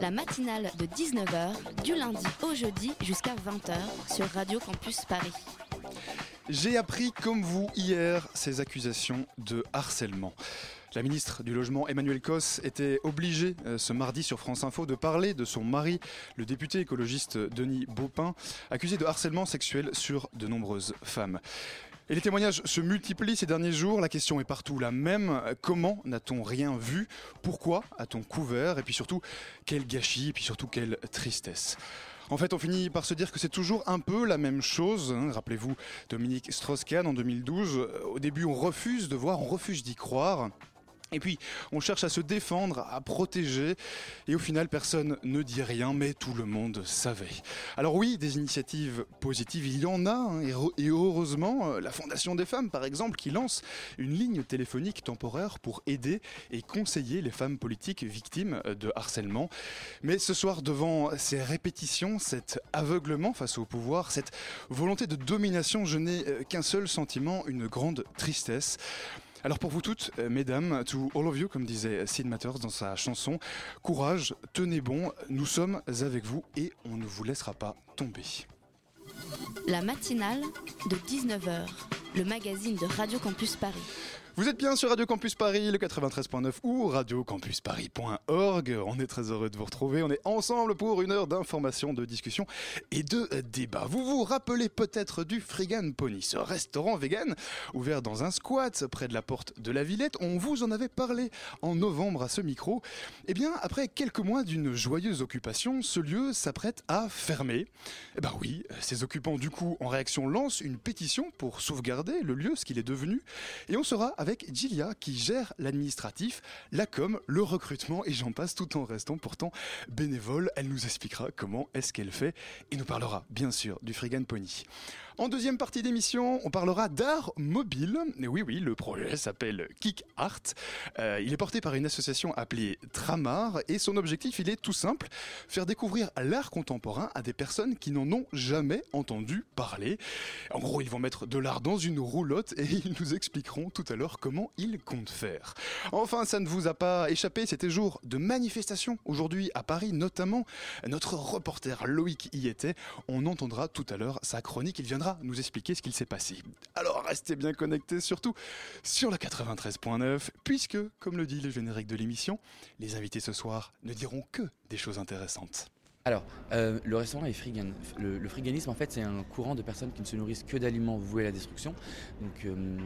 La matinale de 19h, du lundi au jeudi jusqu'à 20h sur Radio Campus Paris. J'ai appris comme vous hier ces accusations de harcèlement. La ministre du Logement Emmanuel Cos était obligée euh, ce mardi sur France Info de parler de son mari, le député écologiste Denis Baupin, accusé de harcèlement sexuel sur de nombreuses femmes. Et les témoignages se multiplient ces derniers jours. La question est partout la même. Comment n'a-t-on rien vu? Pourquoi a-t-on couvert? Et puis surtout, quel gâchis Et puis surtout, quelle tristesse? En fait, on finit par se dire que c'est toujours un peu la même chose. hein. Rappelez-vous Dominique Strauss-Kahn en 2012. Euh, Au début, on refuse de voir, on refuse d'y croire. Et puis, on cherche à se défendre, à protéger, et au final, personne ne dit rien, mais tout le monde savait. Alors oui, des initiatives positives, il y en a, hein, et re- et heureusement, euh, la Fondation des femmes, par exemple, qui lance une ligne téléphonique temporaire pour aider et conseiller les femmes politiques victimes de harcèlement. Mais ce soir, devant ces répétitions, cet aveuglement face au pouvoir, cette volonté de domination, je n'ai euh, qu'un seul sentiment, une grande tristesse. Alors pour vous toutes, euh, mesdames, to all of you, comme disait Sid Matters dans sa chanson, courage, tenez bon, nous sommes avec vous et on ne vous laissera pas tomber. La matinale de 19h, le magazine de Radio Campus Paris. Vous êtes bien sur Radio Campus Paris, le 93.9 ou radiocampusparis.org. On est très heureux de vous retrouver. On est ensemble pour une heure d'information, de discussion et de débat. Vous vous rappelez peut-être du Frigan Pony, ce restaurant vegan ouvert dans un squat près de la porte de la Villette. On vous en avait parlé en novembre à ce micro. Eh bien, après quelques mois d'une joyeuse occupation, ce lieu s'apprête à fermer. Eh ben oui, ses occupants du coup en réaction lancent une pétition pour sauvegarder le lieu, ce qu'il est devenu. Et on sera avec Gilia qui gère l'administratif, la com, le recrutement et j'en passe tout en restant pourtant bénévole. Elle nous expliquera comment est-ce qu'elle fait et nous parlera bien sûr du Frigan Pony. En deuxième partie d'émission, on parlera d'art mobile. Oui, oui, le projet s'appelle Kick Art. Euh, il est porté par une association appelée Tramar et son objectif, il est tout simple, faire découvrir l'art contemporain à des personnes qui n'en ont jamais entendu parler. En gros, ils vont mettre de l'art dans une roulotte et ils nous expliqueront tout à l'heure comment ils comptent faire. Enfin, ça ne vous a pas échappé, c'était jour de manifestation aujourd'hui à Paris notamment. Notre reporter Loïc y était. On entendra tout à l'heure sa chronique. Il viendra nous expliquer ce qu'il s'est passé. Alors restez bien connectés surtout sur le 93.9 puisque, comme le dit le générique de l'émission, les invités ce soir ne diront que des choses intéressantes. Alors, euh, le restaurant est frigan. Le, le en fait, c'est un courant de personnes qui ne se nourrissent que d'aliments voués à la destruction. Euh,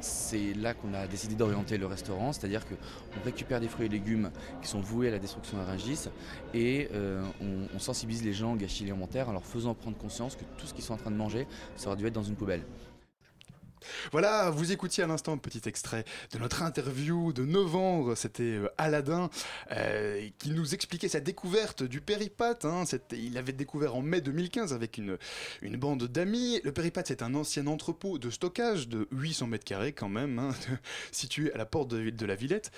c'est là qu'on a décidé d'orienter le restaurant, c'est-à-dire qu'on récupère des fruits et légumes qui sont voués à la destruction à Rungis et euh, on, on sensibilise les gens au gâchis alimentaire en leur faisant prendre conscience que tout ce qu'ils sont en train de manger, ça aurait dû être dans une poubelle. Voilà, vous écoutiez à l'instant un petit extrait de notre interview de novembre. C'était euh, Aladdin euh, qui nous expliquait sa découverte du péripathe. hein. Il avait découvert en mai 2015 avec une, une bande d'amis. Le péripathe, c'est un ancien entrepôt de stockage de 800 mètres carrés quand même, hein, situé à la porte de, de la Villette.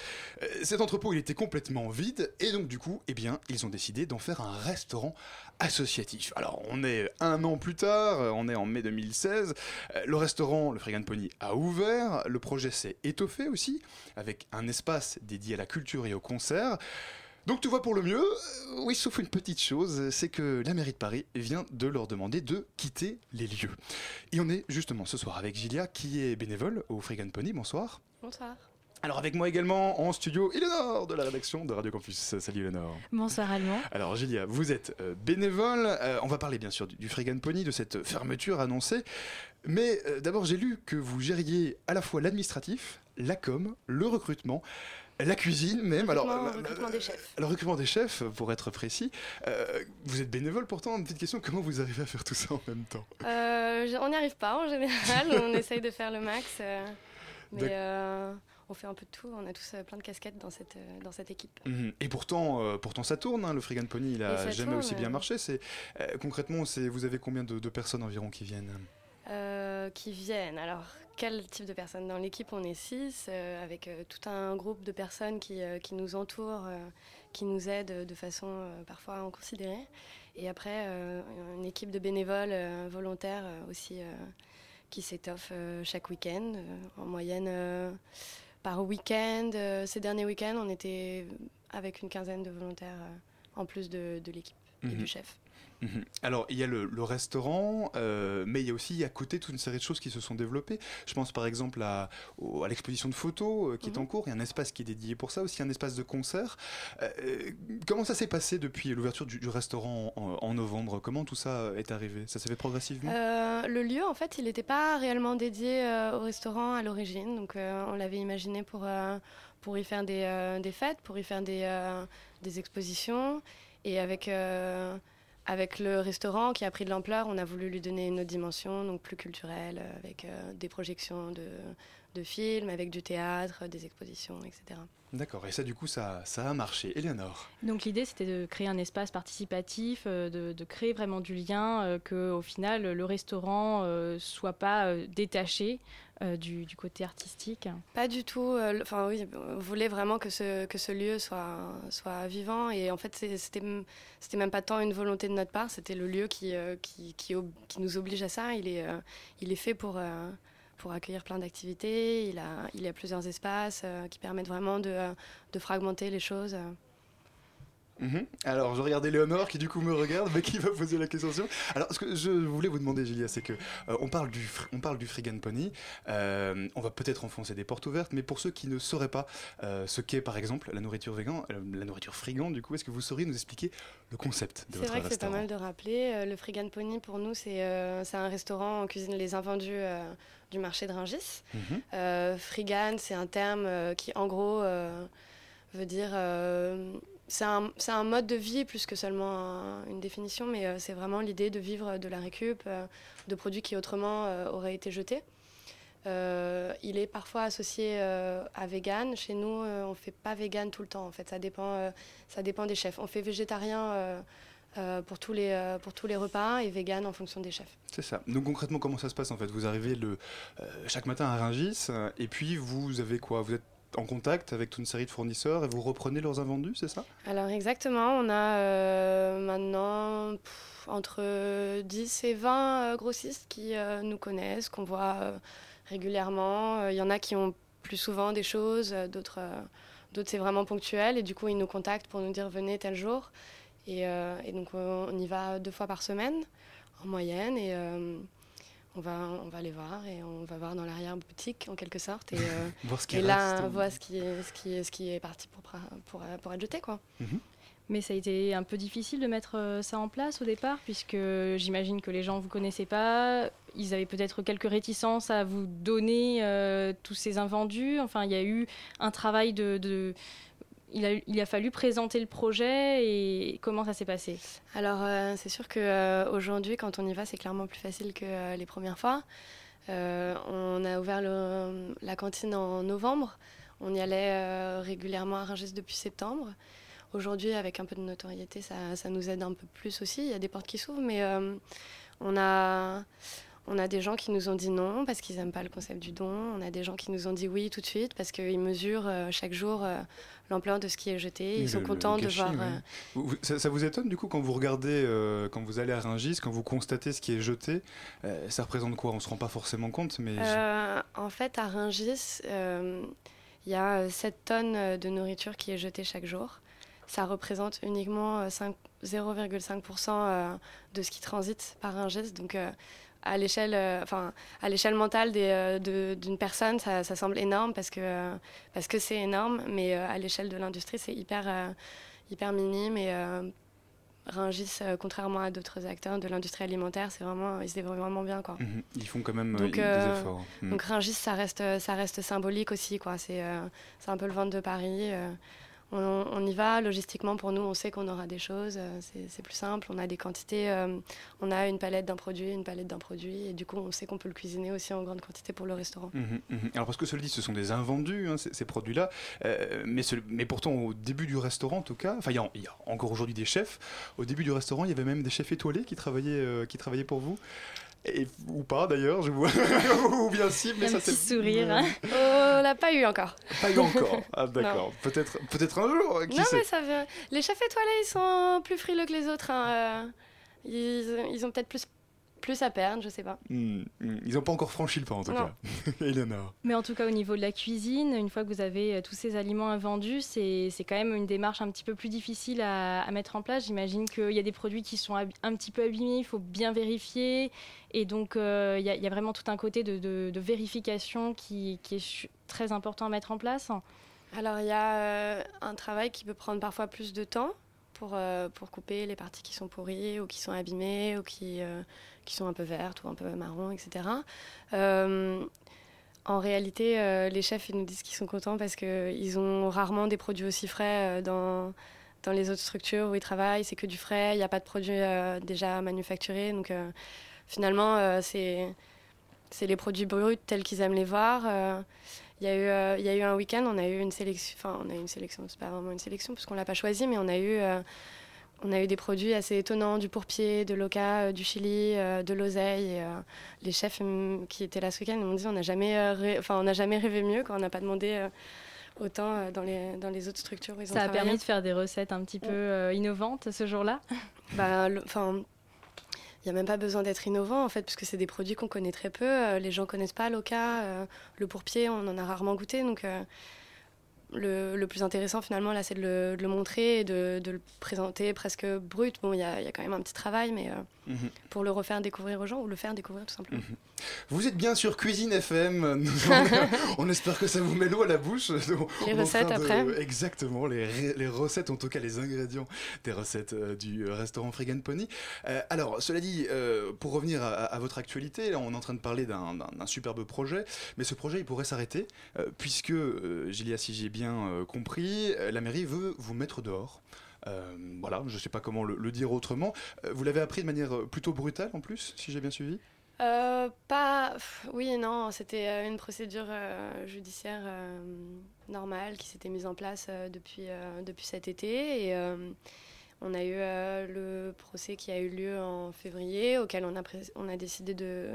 Euh, cet entrepôt, il était complètement vide et donc du coup, eh bien, ils ont décidé d'en faire un restaurant associatif. Alors, on est un an plus tard, on est en mai 2016. Euh, Le restaurant, le Frigan Pony, a ouvert. Le projet s'est étoffé aussi, avec un espace dédié à la culture et au concert. Donc tout va pour le mieux, Euh, oui, sauf une petite chose, c'est que la mairie de Paris vient de leur demander de quitter les lieux. Et on est justement ce soir avec Gilia, qui est bénévole au Frigan Pony. Bonsoir. Bonsoir. Alors avec moi également en studio, Eleonore de la rédaction de Radio Campus. Salut Eleonore. Bonsoir Allemand. Alors Gilia, vous êtes euh, bénévole, Euh, on va parler bien sûr du, du Pony, de cette fermeture annoncée, mais euh, d'abord j'ai lu que vous gériez à la fois l'administratif, la com, le recrutement, la cuisine même, alors Recrutement- euh, recrutement des chefs. le recrutement des chefs pour être précis. Vous êtes bénévole pourtant, une petite question, comment vous arrivez à faire tout ça en même temps? On n'y arrive pas en général, on essaye de faire le max. mais on fait un peu de tout. On a tous euh, plein de casquettes dans cette, euh, dans cette équipe. Mhm. Et pourtant, euh, pourtant ça tourne, hein, le Frigan Pony, il a jamais tourne, aussi bien marché. C'est concrètement, c'est vous avez combien de, de personnes environ qui viennent? Euh, qui viennent. Alors, quel type de personnes? Dans l'équipe, on est six, euh, avec euh, tout un groupe de personnes qui, qui nous entourent, qui nous aident de façon parfois inconsidérée. Et après, une équipe de bénévoles volontaires aussi qui s'étoffe chaque week-end. En moyenne, par week-end, euh, ces derniers week-ends, on était avec une quinzaine de volontaires euh, en plus de, de l'équipe et Mhm. du chef. Mhm. Alors, il y a le, le restaurant, euh, mais il y a aussi à côté toute une série de choses qui se sont développées. Je pense par exemple à, au- à l'exposition de photos euh, qui est Mhm. en cours. Il y a un espace qui est dédié pour ça, aussi un espace de concert. Euh, comment ça s'est passé depuis l'ouverture du, du restaurant en, en novembre? Comment tout ça est arrivé? Ça s'est fait progressivement? Le lieu, en fait, il n'était pas réellement dédié au restaurant à l'origine. Donc, on l'avait imaginé pour, pour y faire des, des fêtes, pour y faire des, des expositions. Et avec, avec le restaurant qui a pris de l'ampleur, on a voulu lui donner une autre dimension, donc plus culturelle, euh, avec euh, des projections de, de films, avec du théâtre, des expositions, etc. D'accord, et ça du coup, ça, ça a marché. Eleonore Donc l'idée c'était de créer un espace participatif, euh, de, de créer vraiment du lien, euh, que au final le restaurant euh, soit pas euh, détaché euh, du, côté artistique. Pas du tout. euh, Enfin oui, on voulait vraiment que ce, que ce lieu soit, soit vivant. Et en fait, c'était même pas tant une volonté de notre part, c'était le lieu qui, euh, qui, qui, qui nous oblige à ça. Il est, il est fait pour, pour accueillir plein d'activités. Il a, il a plusieurs espaces qui permettent vraiment de, de fragmenter les choses. Mhm. Alors, je regardais Léonore qui du coup me regarde, mais qui va poser la question. Alors, ce que je voulais vous demander, Julia, c'est que euh, on parle du on parle du Frigan Pony. Euh, on va peut-être enfoncer des portes ouvertes, mais pour ceux qui ne sauraient pas euh, ce qu'est, par exemple, la nourriture végan, euh, la nourriture frigan, du coup, est-ce que vous sauriez nous expliquer le concept de C'est votre vrai que c'est pas mal de rappeler. le Frigan Pony, pour nous, c'est c'est un restaurant, on cuisine les invendus du marché de Rungis. Mhm. Euh, Frigan, c'est un terme qui, en gros, veut dire. Euh, c'est un, un mode de vie plus que seulement un- une définition, mais euh, c'est vraiment l'idée de vivre de la récup, euh, de produits qui autrement euh, auraient été jetés. Euh, il est parfois associé euh, à vegan. Chez nous, euh, on fait pas vegan tout le temps. En fait, ça dépend, euh, ça dépend des chefs. On fait végétarien euh, euh, pour tous les euh, pour tous les repas et vegan en fonction des chefs. C'est ça. Donc concrètement, comment ça se passe en fait? Vous arrivez le euh, chaque matin à Rungis, euh, et puis vous avez quoi? Vous êtes en contact avec toute une série de fournisseurs et vous reprenez leurs invendus, c'est ça? Alors exactement, on a euh, maintenant entre 10 et 20 euh, grossistes qui euh, nous connaissent, qu'on voit régulièrement. Il y en a qui ont plus souvent des choses, d'autres d'autres c'est vraiment ponctuel et du coup ils nous contactent pour nous dire venez tel jour. Et, et donc on, y va deux fois par semaine en moyenne et on, va, on va les voir et on va voir dans l'arrière-boutique en quelque sorte. Et, euh, Voir ce qui et là on voit ce qui est, ce qui est, ce qui est parti pour, pour, pour être jeté. quoi. Mais ça a été un peu difficile de mettre euh, ça en place au départ, puisque j'imagine que les gens ne vous connaissaient pas. Ils avaient peut-être quelques réticences à vous donner euh, tous ces invendus. Enfin, il y a eu un travail de. de- Il, a, il a fallu présenter le projet et comment ça s'est passé? Alors, euh, c'est sûr qu'aujourd'hui, quand on y va, c'est clairement plus facile que euh, les premières fois. Euh, on a ouvert la cantine en novembre. On y allait euh, régulièrement à Rungis depuis septembre. Aujourd'hui, avec un peu de notoriété, ça, ça nous aide un peu plus aussi. Il y a des portes qui s'ouvrent, mais euh, on, a, on a des gens qui nous ont dit non parce qu'ils n'aiment pas le concept du don. On a des gens qui nous ont dit oui tout de suite parce qu'ils mesurent euh, chaque jour euh, l'ampleur de ce qui est jeté. Ils Le- sont contents de voir. oui. euh, ça, ça vous étonne du coup quand vous regardez, euh, quand vous allez à Rungis, quand vous constatez ce qui est jeté, euh, ça représente quoi? On se rend pas forcément compte, mais Euh, en fait, à Rungis, euh, il y a euh, 7 tonnes de nourriture qui est jetée chaque jour. Ça représente uniquement euh, cinq- 0,5% euh, de ce qui transite par Rungis. Donc, euh, à l'échelle, euh, enfin, à l'échelle mentale des, euh, d'une personne, ça, ça semble énorme parce que euh, parce que c'est énorme, mais à l'échelle de l'industrie, c'est hyper hyper minime et Rungis, euh, contrairement à d'autres acteurs de l'industrie alimentaire, c'est vraiment, ils se débrouillent vraiment bien, quoi. Mhm. ils font quand même euh, Donc, des euh, efforts. Mhm. Donc Rungis, ça reste, ça reste symbolique aussi, quoi. C'est, c'est un peu le ventre de Paris. On, y va. Logistiquement, pour nous, on sait qu'on aura des choses. euh, c'est plus simple. On a des quantités. euh, on a une palette d'un produit, une palette d'un produit. Et du coup, on sait qu'on peut le cuisiner aussi en grande quantité pour le restaurant. Mhm, mhm. Alors parce que cela dit, ce sont des invendus, hein, ces, produits-là, euh, mais, pourtant au début du restaurant en tout cas, enfin il y, a- encore aujourd'hui des chefs, au début du restaurant il y avait même des chefs étoilés qui travaillaient, qui travaillaient pour vous, Et, ou pas d'ailleurs, je vois, ou bien si, mais Un ça c'est... sourire, hein. Oh, on l'a pas eu encore. Pas eu encore, ah d'accord, peut-être peut-être un jour, qui non, sait mais ça vient. Les chefs étoilés, ils sont plus frileux que les autres. hein, euh, Ils, ils ont peut-être plus, plus à perdre, je sais pas. Hmm, hmm, Ils n'ont pas encore franchi le pas en tout Non. cas. Eleonore. Mais en tout cas, au niveau de la cuisine, une fois que vous avez euh, tous ces aliments invendus, c'est c'est quand même une démarche un petit peu plus difficile à, à mettre en place. J'imagine qu'il y a des produits qui sont un petit peu abîmés, il faut bien vérifier. Et donc, euh, il y, a- il y a vraiment tout un côté de, de- de vérification qui, qui est très important à mettre en place. Alors, il y a euh, un travail qui peut prendre parfois plus de temps pour, euh, pour couper les parties qui sont pourries ou qui sont abîmées ou qui, euh, qui sont un peu vertes ou un peu marron, etc. Euh, en réalité, euh, les chefs ils nous disent qu'ils sont contents parce qu'ils ont rarement des produits aussi frais euh, dans, dans les autres structures où ils travaillent. C'est que du frais, il n'y a pas de produits euh, déjà manufacturés. Donc, euh, finalement, euh, c'est c'est les produits bruts tels qu'ils aiment les voir. Euh, il y, a eu, euh, y a eu un week-end, on a eu une sélection, enfin on a eu une sélection, c'est pas vraiment une sélection parce qu'on l'a pas choisi, mais on a eu, euh, on a eu des produits assez étonnants, du pourpier, de l'oca, euh, du chili, euh, de l'oseille. et, euh, les chefs hum, qui étaient là ce week-end m'ont dit on n'a jamais, enfin on jamais rêvé mieux quand on n'a pas demandé autant dans les dans les autres structures où ils ont Ça a travaillé. permis de faire des recettes un petit peu euh, innovantes ce jour-là? Bah, enfin, il n'y a même pas besoin d'être innovant en fait, puisque c'est des produits qu'on connaît très peu. Les gens connaissent pas l'oca, euh, le pourpier, on en a rarement goûté. Donc, euh, le, le plus intéressant finalement là, c'est de le, de le montrer et de, de le présenter presque brut. Bon, il y a, il y a quand même un petit travail, mais euh, Mhm. pour le refaire découvrir aux gens ou le faire découvrir tout simplement. Vous êtes bien sur Cuisine FM. On, on espère que ça vous met l'eau à la bouche. Les recettes après. Exactement, les, les recettes, en tout cas les ingrédients des recettes euh, du euh, restaurant Frigan Pony. Euh, alors, cela dit, pour revenir à, à votre actualité, là, on est en train de parler d'un superbe projet, mais ce projet, il pourrait s'arrêter, puisque, Gilia, si j'ai bien euh, compris, euh, la mairie veut vous mettre dehors. Euh, voilà, je ne sais pas comment le, le dire autrement. Vous l'avez appris de manière plutôt brutale en plus, si j'ai bien suivi? Euh, pas. Oui non, c'était une procédure euh, judiciaire normale qui s'était mise en place depuis, depuis cet été. Et on a eu le procès qui a eu lieu en février, auquel on a, pré- on a décidé de,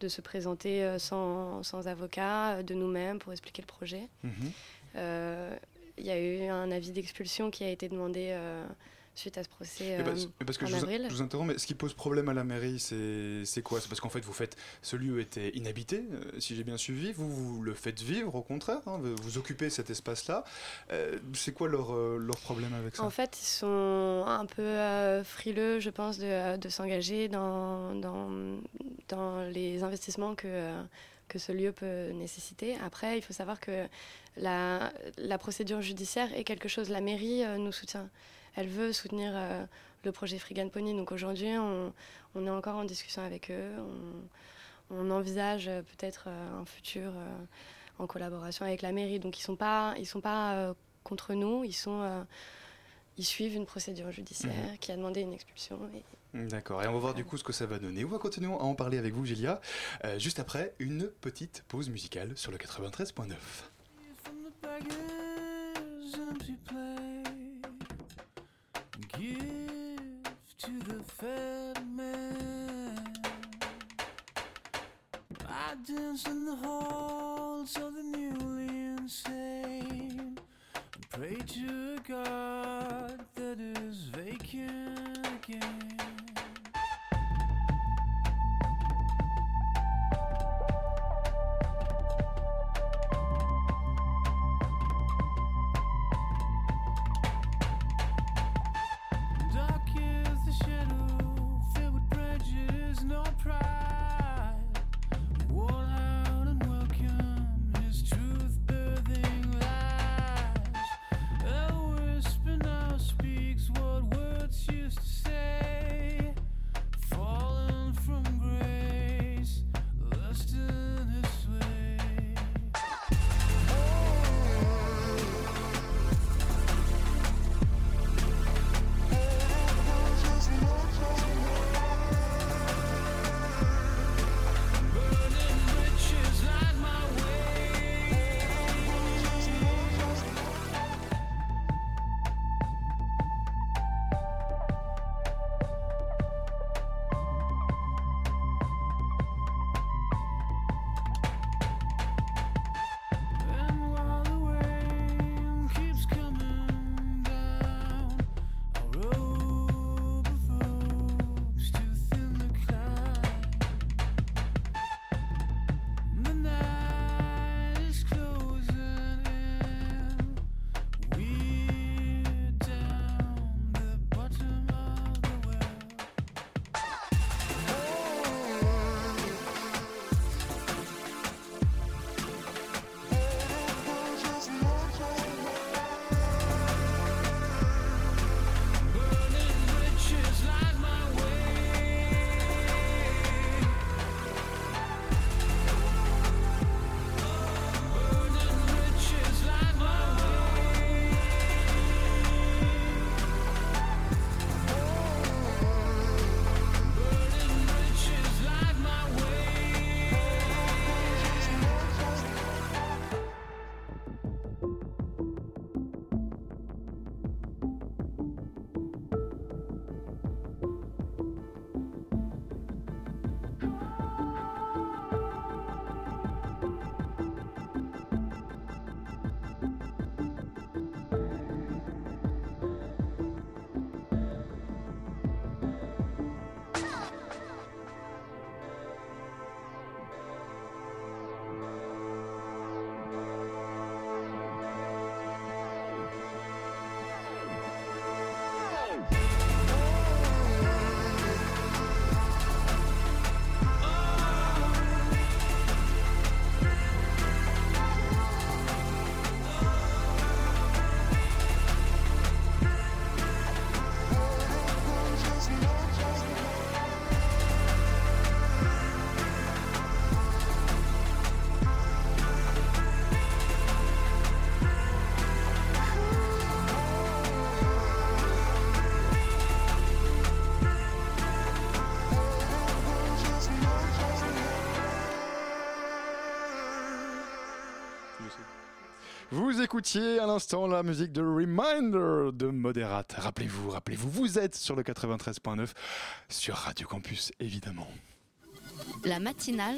de se présenter sans, sans avocat, de nous-mêmes, pour expliquer le projet. Mhm. Euh, Il y a eu un avis d'expulsion qui a été demandé euh, suite à ce procès parce, euh, mais parce que en je vous, avril. je vous interromps, mais ce qui pose problème à la mairie, c'est quoi? C'est parce qu'en fait, vous faites. Ce lieu était inhabité, euh, si j'ai bien suivi. Vous, vous le faites vivre, au contraire. hein, vous, vous occupez cet espace-là. Euh, c'est quoi leur, leur problème avec ça? En fait, ils sont un peu frileux, je pense, de, de s'engager dans, dans, dans les investissements que, que ce lieu peut nécessiter. Après, il faut savoir que la, la procédure judiciaire est quelque chose. La mairie euh, nous soutient. Elle veut soutenir euh, le projet Frigan Pony. Donc aujourd'hui, on, on est encore en discussion avec eux. On, on envisage euh, peut-être un futur en collaboration avec la mairie. Donc ils sont pas, ils sont pas contre nous. Ils sont ils suivent une procédure judiciaire Mhm. qui a demandé une expulsion. Et D'accord, et on va voir du coup ce que ça va donner. On va continuer à en parler avec vous, Gilia, euh, juste après une petite pause musicale sur le 93.9. Give to the fat man. I dance in the halls of the newly insane pray to God écoutiez à l'instant la musique de Reminder de Moderate. Rappelez-vous, rappelez-vous, vous êtes sur le 93.9 sur Radio Campus, évidemment. La matinale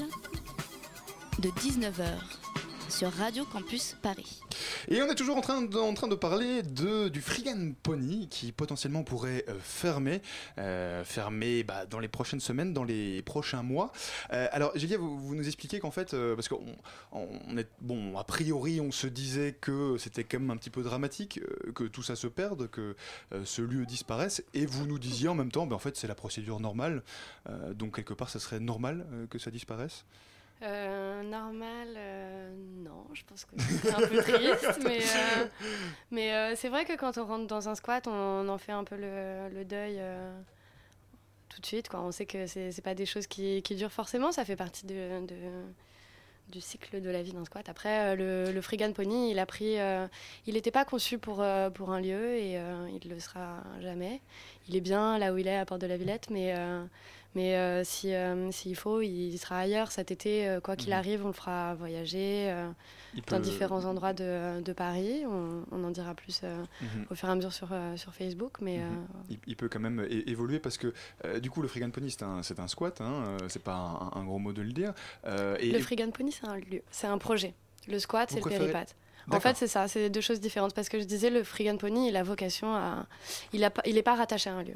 de 19h sur Radio Campus Paris. Et on est toujours en train de, parler de, du Frigan Pony qui potentiellement pourrait euh, fermer, euh, fermer bah, dans les prochaines semaines, dans les prochains mois. Euh, alors, Gélia, vous, vous nous expliquez qu'en fait, parce qu'on on est bon, a priori, on se disait que c'était quand même un petit peu dramatique, que tout ça se perde, que ce lieu disparaisse, et vous nous disiez en même temps, ben, en fait, c'est la procédure normale, donc quelque part, ça serait normal que ça disparaisse? Euh, normal, euh, non, je pense que c'est un peu triste, mais, euh, mais c'est vrai que quand on rentre dans un squat, on en fait un peu le, deuil tout de suite. Quoi. On sait que c'est pas des choses qui, qui durent forcément, ça fait partie de, du cycle de la vie d'un squat. Après, le, le Pony, il a pris, il n'était pas conçu pour, pour un lieu et il le sera jamais. Il est bien là où il est à Porte de la Villette, mais mais euh, si, euh, s'il faut, il sera ailleurs cet été. euh, quoi qu'il Mhm. arrive, on le fera voyager dans peut- différents endroits de, de Paris. On, on en dira plus Mhm. au fur et à mesure sur, sur Facebook. Mais Mhm. il, il peut quand même évoluer parce que du coup le Frigan Pony c'est un, squat, hein, c'est pas un, un gros mot de le dire. Et, le Frigan Pony, c'est un lieu, c'est un projet. Le squat, c'est le préférez- péripat. En D'accord. fait, c'est ça, c'est deux choses différentes. Parce que je disais, le Frigan Pony, il a vocation à. Il n'est pas, rattaché à un lieu.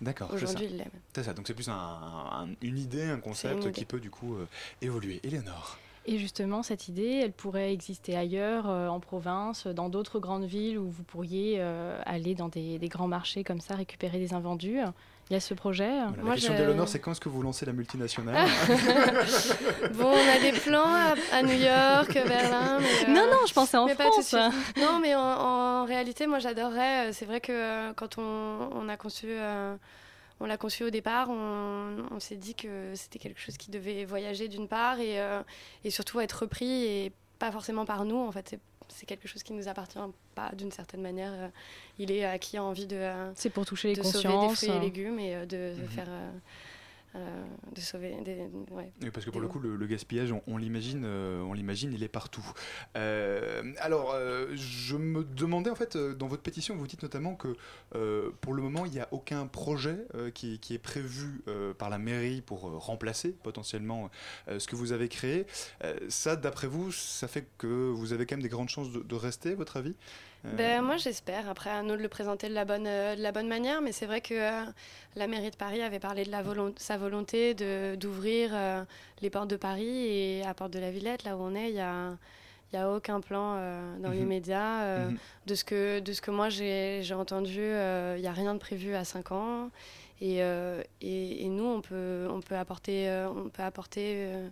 D'accord, c'est ça. Aujourd'hui, il. C'est ça, donc c'est plus un- un- une idée, un concept qui peut du coup euh, évoluer. Éléonore Et justement, cette idée, elle pourrait exister ailleurs, euh, en province, dans d'autres grandes villes où vous pourriez euh, aller dans des, des grands marchés comme ça, récupérer des invendus? Il y a ce projet. Voilà, Moi, La question je- d'Éléonore c'est quand est-ce que vous lancez la multinationale Bon, on a des plans à, à New York, Berlin. mais, euh, Non, non, je pensais en mais pas tout de France. suite. Non, mais en, en réalité, moi, j'adorerais. euh, C'est vrai que euh, quand on, on a conçu, euh, on l'a conçu au départ, on, on s'est dit que c'était quelque chose qui devait voyager d'une part et, euh, et surtout être repris et pas forcément par nous. En fait, c'est c'est quelque chose qui nous appartient pas d'une certaine manière. euh, il est à qui a envie de, euh, C'est pour toucher les de sauver des consciences. fruits et légumes et euh, de, de Mhm. faire. Euh, de sauver des. Ouais. Oui, parce que pour le coup, le, le gaspillage, on, on l'imagine, euh, on l'imagine, il est partout. Euh, alors, je me demandais en fait, dans votre pétition, vous dites notamment que pour le moment, il n'y a aucun projet qui, qui est prévu par la mairie pour remplacer potentiellement ce que vous avez créé. Ça, d'après vous, ça fait que vous avez quand même des grandes chances de, de rester, à votre avis? Ben, moi, j'espère. Après, à nous de le présenter de la bonne, euh, de la bonne manière. Mais c'est vrai que euh, la mairie de Paris avait parlé de la sa volonté de- d'ouvrir euh, les portes de Paris. Et à Porte de la Villette, là où on est, il n'y a, il y a aucun plan euh, dans Mhm. l'immédiat. euh, Mhm. de, ce que, de ce que moi, j'ai entendu, euh, il n'y a rien de prévu à 5 ans. Et, euh, et, et nous, on peut, on peut apporter, euh, on peut apporter euh,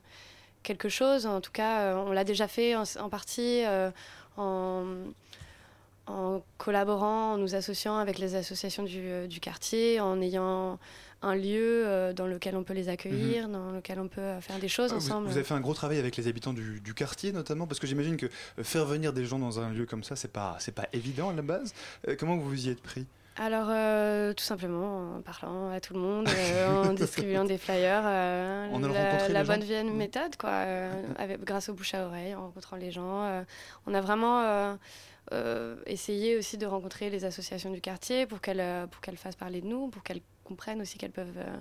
quelque chose. En tout cas, euh, on l'a déjà fait en, en partie euh, en, en collaborant, en nous associant avec les associations du, euh, du quartier, en ayant un lieu euh, dans lequel on peut les accueillir, dans lequel on peut euh, faire des choses Ah, ensemble. vous avez fait un gros travail avec les habitants du, du quartier notamment parce que j'imagine que faire venir des gens dans un lieu comme ça c'est pas c'est pas évident à la base. Euh, comment vous vous y êtes pris? Alors, euh, tout simplement en parlant à tout le monde, en distribuant des flyers, allant la, la bonne vieille Mm. méthode, quoi, avec, grâce au bouche à oreille, en rencontrant les gens. on a vraiment euh, essayé aussi de rencontrer les associations du quartier pour qu'elles euh, pour qu'elles fassent parler de nous, pour qu'elles comprennent aussi qu'elles peuvent, euh,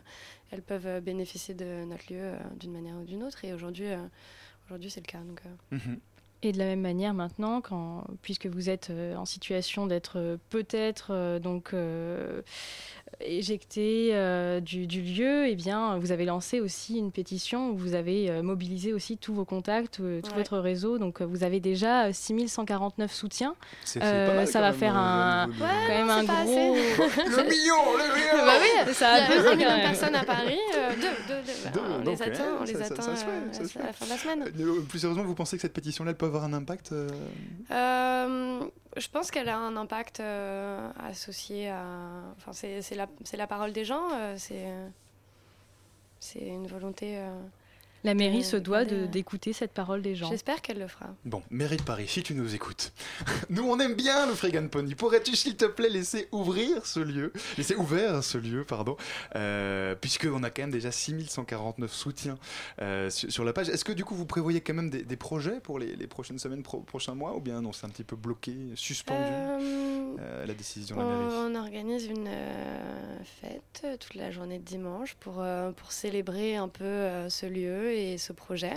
elles peuvent bénéficier de notre lieu euh, d'une manière ou d'une autre. Et aujourd'hui, euh, aujourd'hui c'est le cas. Donc, euh, Mhm. Et de la même manière maintenant, quand, puisque vous êtes euh, en situation d'être euh, peut-être euh, donc euh, éjecté euh, du, du lieu, eh bien, vous avez lancé aussi une pétition où vous avez euh, mobilisé aussi tous vos contacts, euh, tout Ouais. votre réseau. Donc euh, vous avez déjà euh, 6149 soutiens. C'est c'est Euh, pas mal ça va même, faire euh, un- Ouais, quand même un c'est pas gros. Le million, le million bah oui, Ça il y a pesé quand même. personnes à Paris, euh, deux, deux, deux. Deux, on donc, les atteint, on ouais, les ça- ça- atteint ça se fait, euh, ça se à la fin de la semaine. Euh, Plus sérieusement, vous pensez que cette pétition-là elle peut avoir un impact euh, Euh, je pense qu'elle a un impact euh, associé à. Enfin, c'est la, la parole des gens, euh, c'est c'est une volonté euh, La mairie de se doit de- euh, d'écouter cette parole des gens. J'espère qu'elle le fera. Bon, mairie de Paris, si tu nous écoutes, nous on aime bien le Freegan Pony. Pourrais-tu s'il te plaît laisser ouvrir ce lieu, laisser ouvert ce lieu, pardon, euh, puisque on a quand même déjà 6149 soutiens euh, sur, sur la page. Est-ce que du coup vous prévoyez quand même des, des projets pour les, les prochaines semaines, pro- prochains mois, ou bien non, c'est un petit peu bloqué, suspendu Euh, euh, la décision de la mairie? on, on organise une euh, fête toute la journée de dimanche pour, euh, pour célébrer un peu euh, ce lieu et ce projet.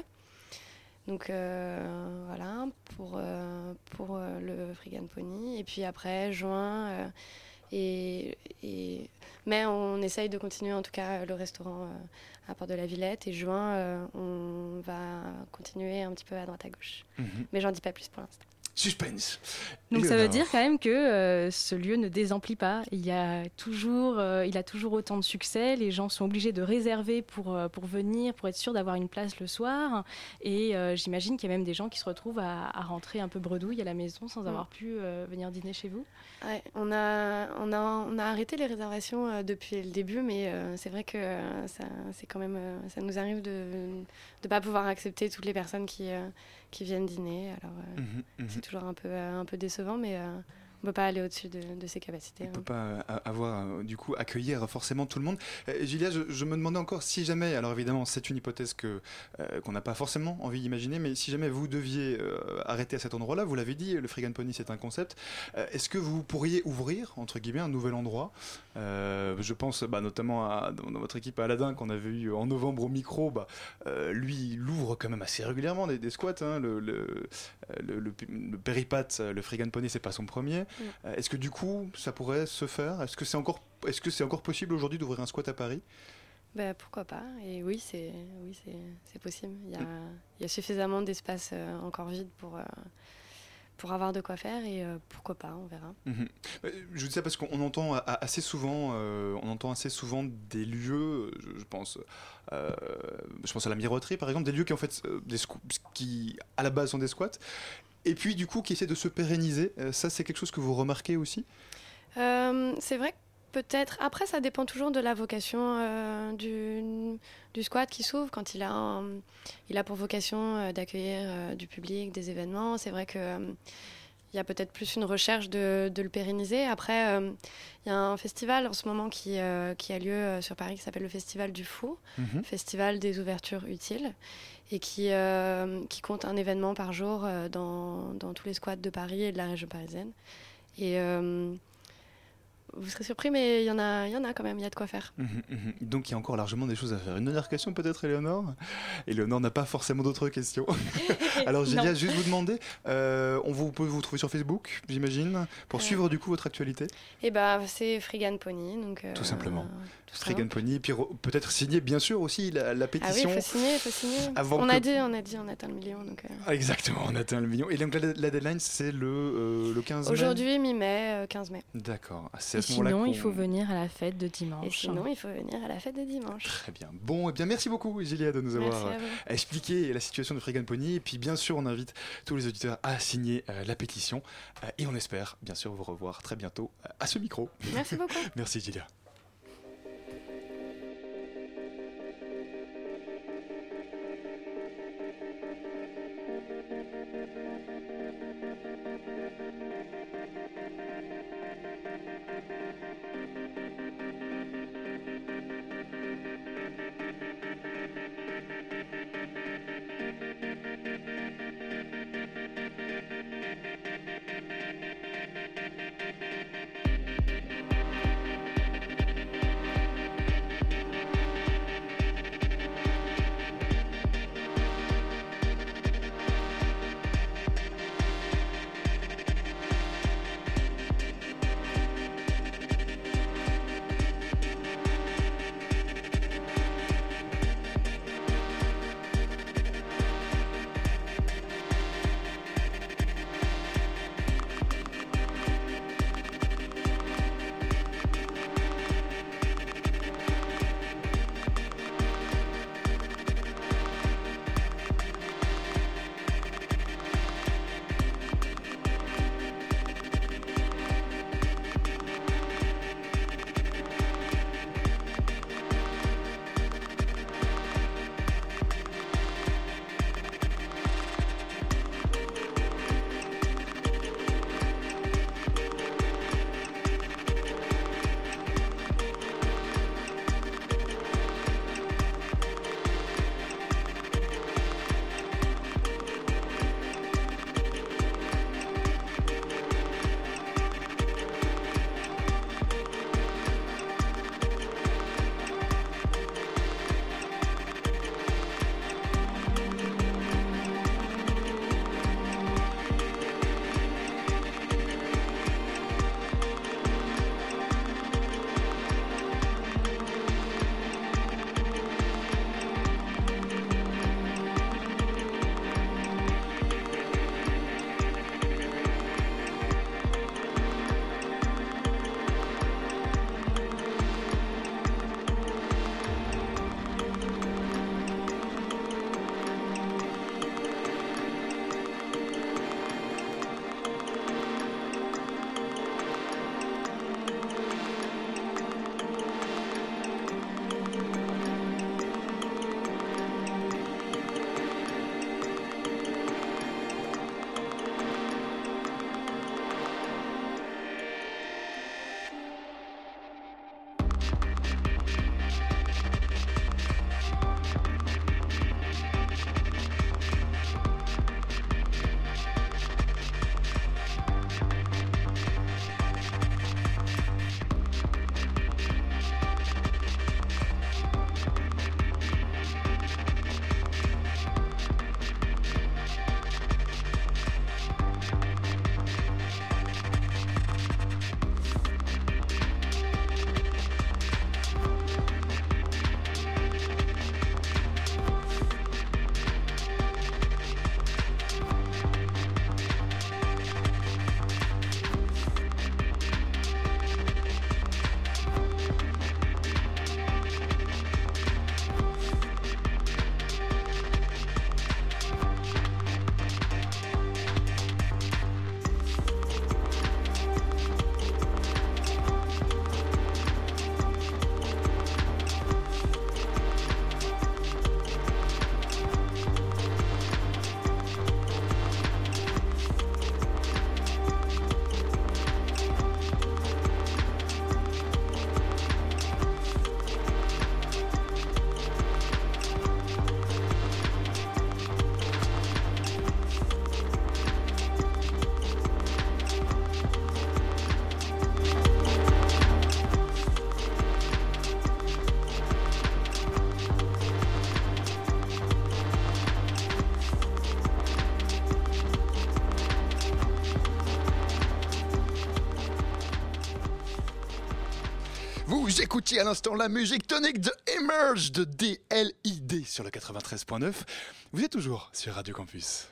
Donc euh, voilà, pour, euh, pour euh, le Freegan Pony. Et puis après, juin, et, et- mais on essaye de continuer en tout cas le restaurant à Port de la Villette. Et juin, on va continuer un petit peu à droite à gauche. Mhm. Mais j'en dis pas plus pour l'instant. Suspense. Donc ça veut dire quand même que euh, ce lieu ne désemplit pas. Il y a toujours, euh, il a toujours autant de succès. Les gens sont obligés de réserver pour euh, pour venir, pour être sûr d'avoir une place le soir. Et euh, j'imagine qu'il y a même des gens qui se retrouvent à, à rentrer un peu bredouille à la maison sans Mm. avoir pu euh, venir dîner chez vous. Ouais, on, a, on, a, on a arrêté les réservations euh, depuis le début, mais euh, c'est vrai que euh, ça, c'est quand même, euh, ça nous arrive de ne pas pouvoir accepter toutes les personnes qui, euh, qui viennent dîner. Alors, euh, Mhm, mhm. c'est toujours un peu, euh, un peu décevant, mais euh, on ne peut pas aller au-dessus de, de ses capacités. On hein. peut pas avoir du coup accueillir forcément tout le monde. Euh, Julia, je, je me demandais encore si jamais, alors évidemment c'est une hypothèse que qu'on n'a pas forcément envie d'imaginer, mais si jamais vous deviez arrêter à cet endroit-là, vous l'avez dit, le Freegan Pony c'est un concept. Est-ce que vous pourriez ouvrir entre guillemets un nouvel endroit Euh, Je pense bah, notamment à dans, votre équipe à Aladdin qu'on avait eu en novembre au micro. Bah, euh, lui, il ouvre quand même assez régulièrement des, des squats. hein. le, le, le, le, le péripat, le Pony, c'est pas son premier. Euh, Est-ce que du coup, ça pourrait se faire? Est-ce que c'est encore, est-ce que c'est encore possible aujourd'hui d'ouvrir un squat à Paris? Bah, pourquoi pas Et oui, c'est oui, c'est c'est possible. Il y a, il y a suffisamment d'espace euh, encore vide pour, euh, pour avoir de quoi faire, et euh, pourquoi pas, on verra. Mhm. Euh, Je vous dis ça parce qu'on entend assez souvent, euh, on entend assez souvent des lieux, je, pense, euh, je pense à la miroiterie par exemple, des lieux qui en fait des qui à la base sont des squats, et puis du coup qui essaient de se pérenniser. Ça, c'est quelque chose que vous remarquez aussi? C'est vrai que peut-être. Après, ça dépend toujours de la vocation euh, du, du squat qui s'ouvre. Quand il a, un- il a pour vocation euh, d'accueillir euh, du public, des événements, c'est vrai que. il y a peut-être plus une recherche de, de le pérenniser. Après, euh, il y a un festival en ce moment qui, euh, qui a lieu sur Paris qui s'appelle le Festival du Fou, Mhm. Festival des ouvertures utiles, et qui, euh, qui compte un événement par jour dans, dans tous les squats de Paris et de la région parisienne. Et vous serez surpris, mais il y, en a, y en a quand même, il y a de quoi faire. Mhm, mhm. Donc il y a encore largement des choses à faire. Une dernière question peut-être, Éléonore Éléonore n'a pas forcément d'autres questions. Alors Julia, juste vous demander, euh, on vous, peut vous trouver sur Facebook, j'imagine, pour Euh. suivre du coup votre actualité? Et bah, c'est Freegan Pony. Donc, euh, Tout simplement. Simple. Pony, puis re- peut-être signer bien sûr aussi la, la Ah oui, pétition. il faut signer, il faut signer. Avant on, que- a dit, on a dit, on atteint le million. Donc, euh, Ah, Exactement, on atteint le million. Et donc la, la deadline c'est le, euh, le 15 mai Aujourd'hui, mi-mai, euh, 15 mai. D'accord, Ah, c'est à Et ce moment-là sinon, il faut venir à la fête de dimanche. Et sinon, il faut venir à la fête de dimanche. Très bien. Bon, et bien merci beaucoup Julia de nous avoir euh, expliqué la situation de Freegan Pony. Et puis bien sûr, on invite tous les auditeurs à signer euh, la pétition. Euh, et on espère bien sûr vous revoir très bientôt euh, à ce micro. Merci beaucoup. Merci Julia. Écoutiez à l'instant la musique tonique de Emerge de DLID sur le 93.9. Vous êtes toujours sur Radio Campus.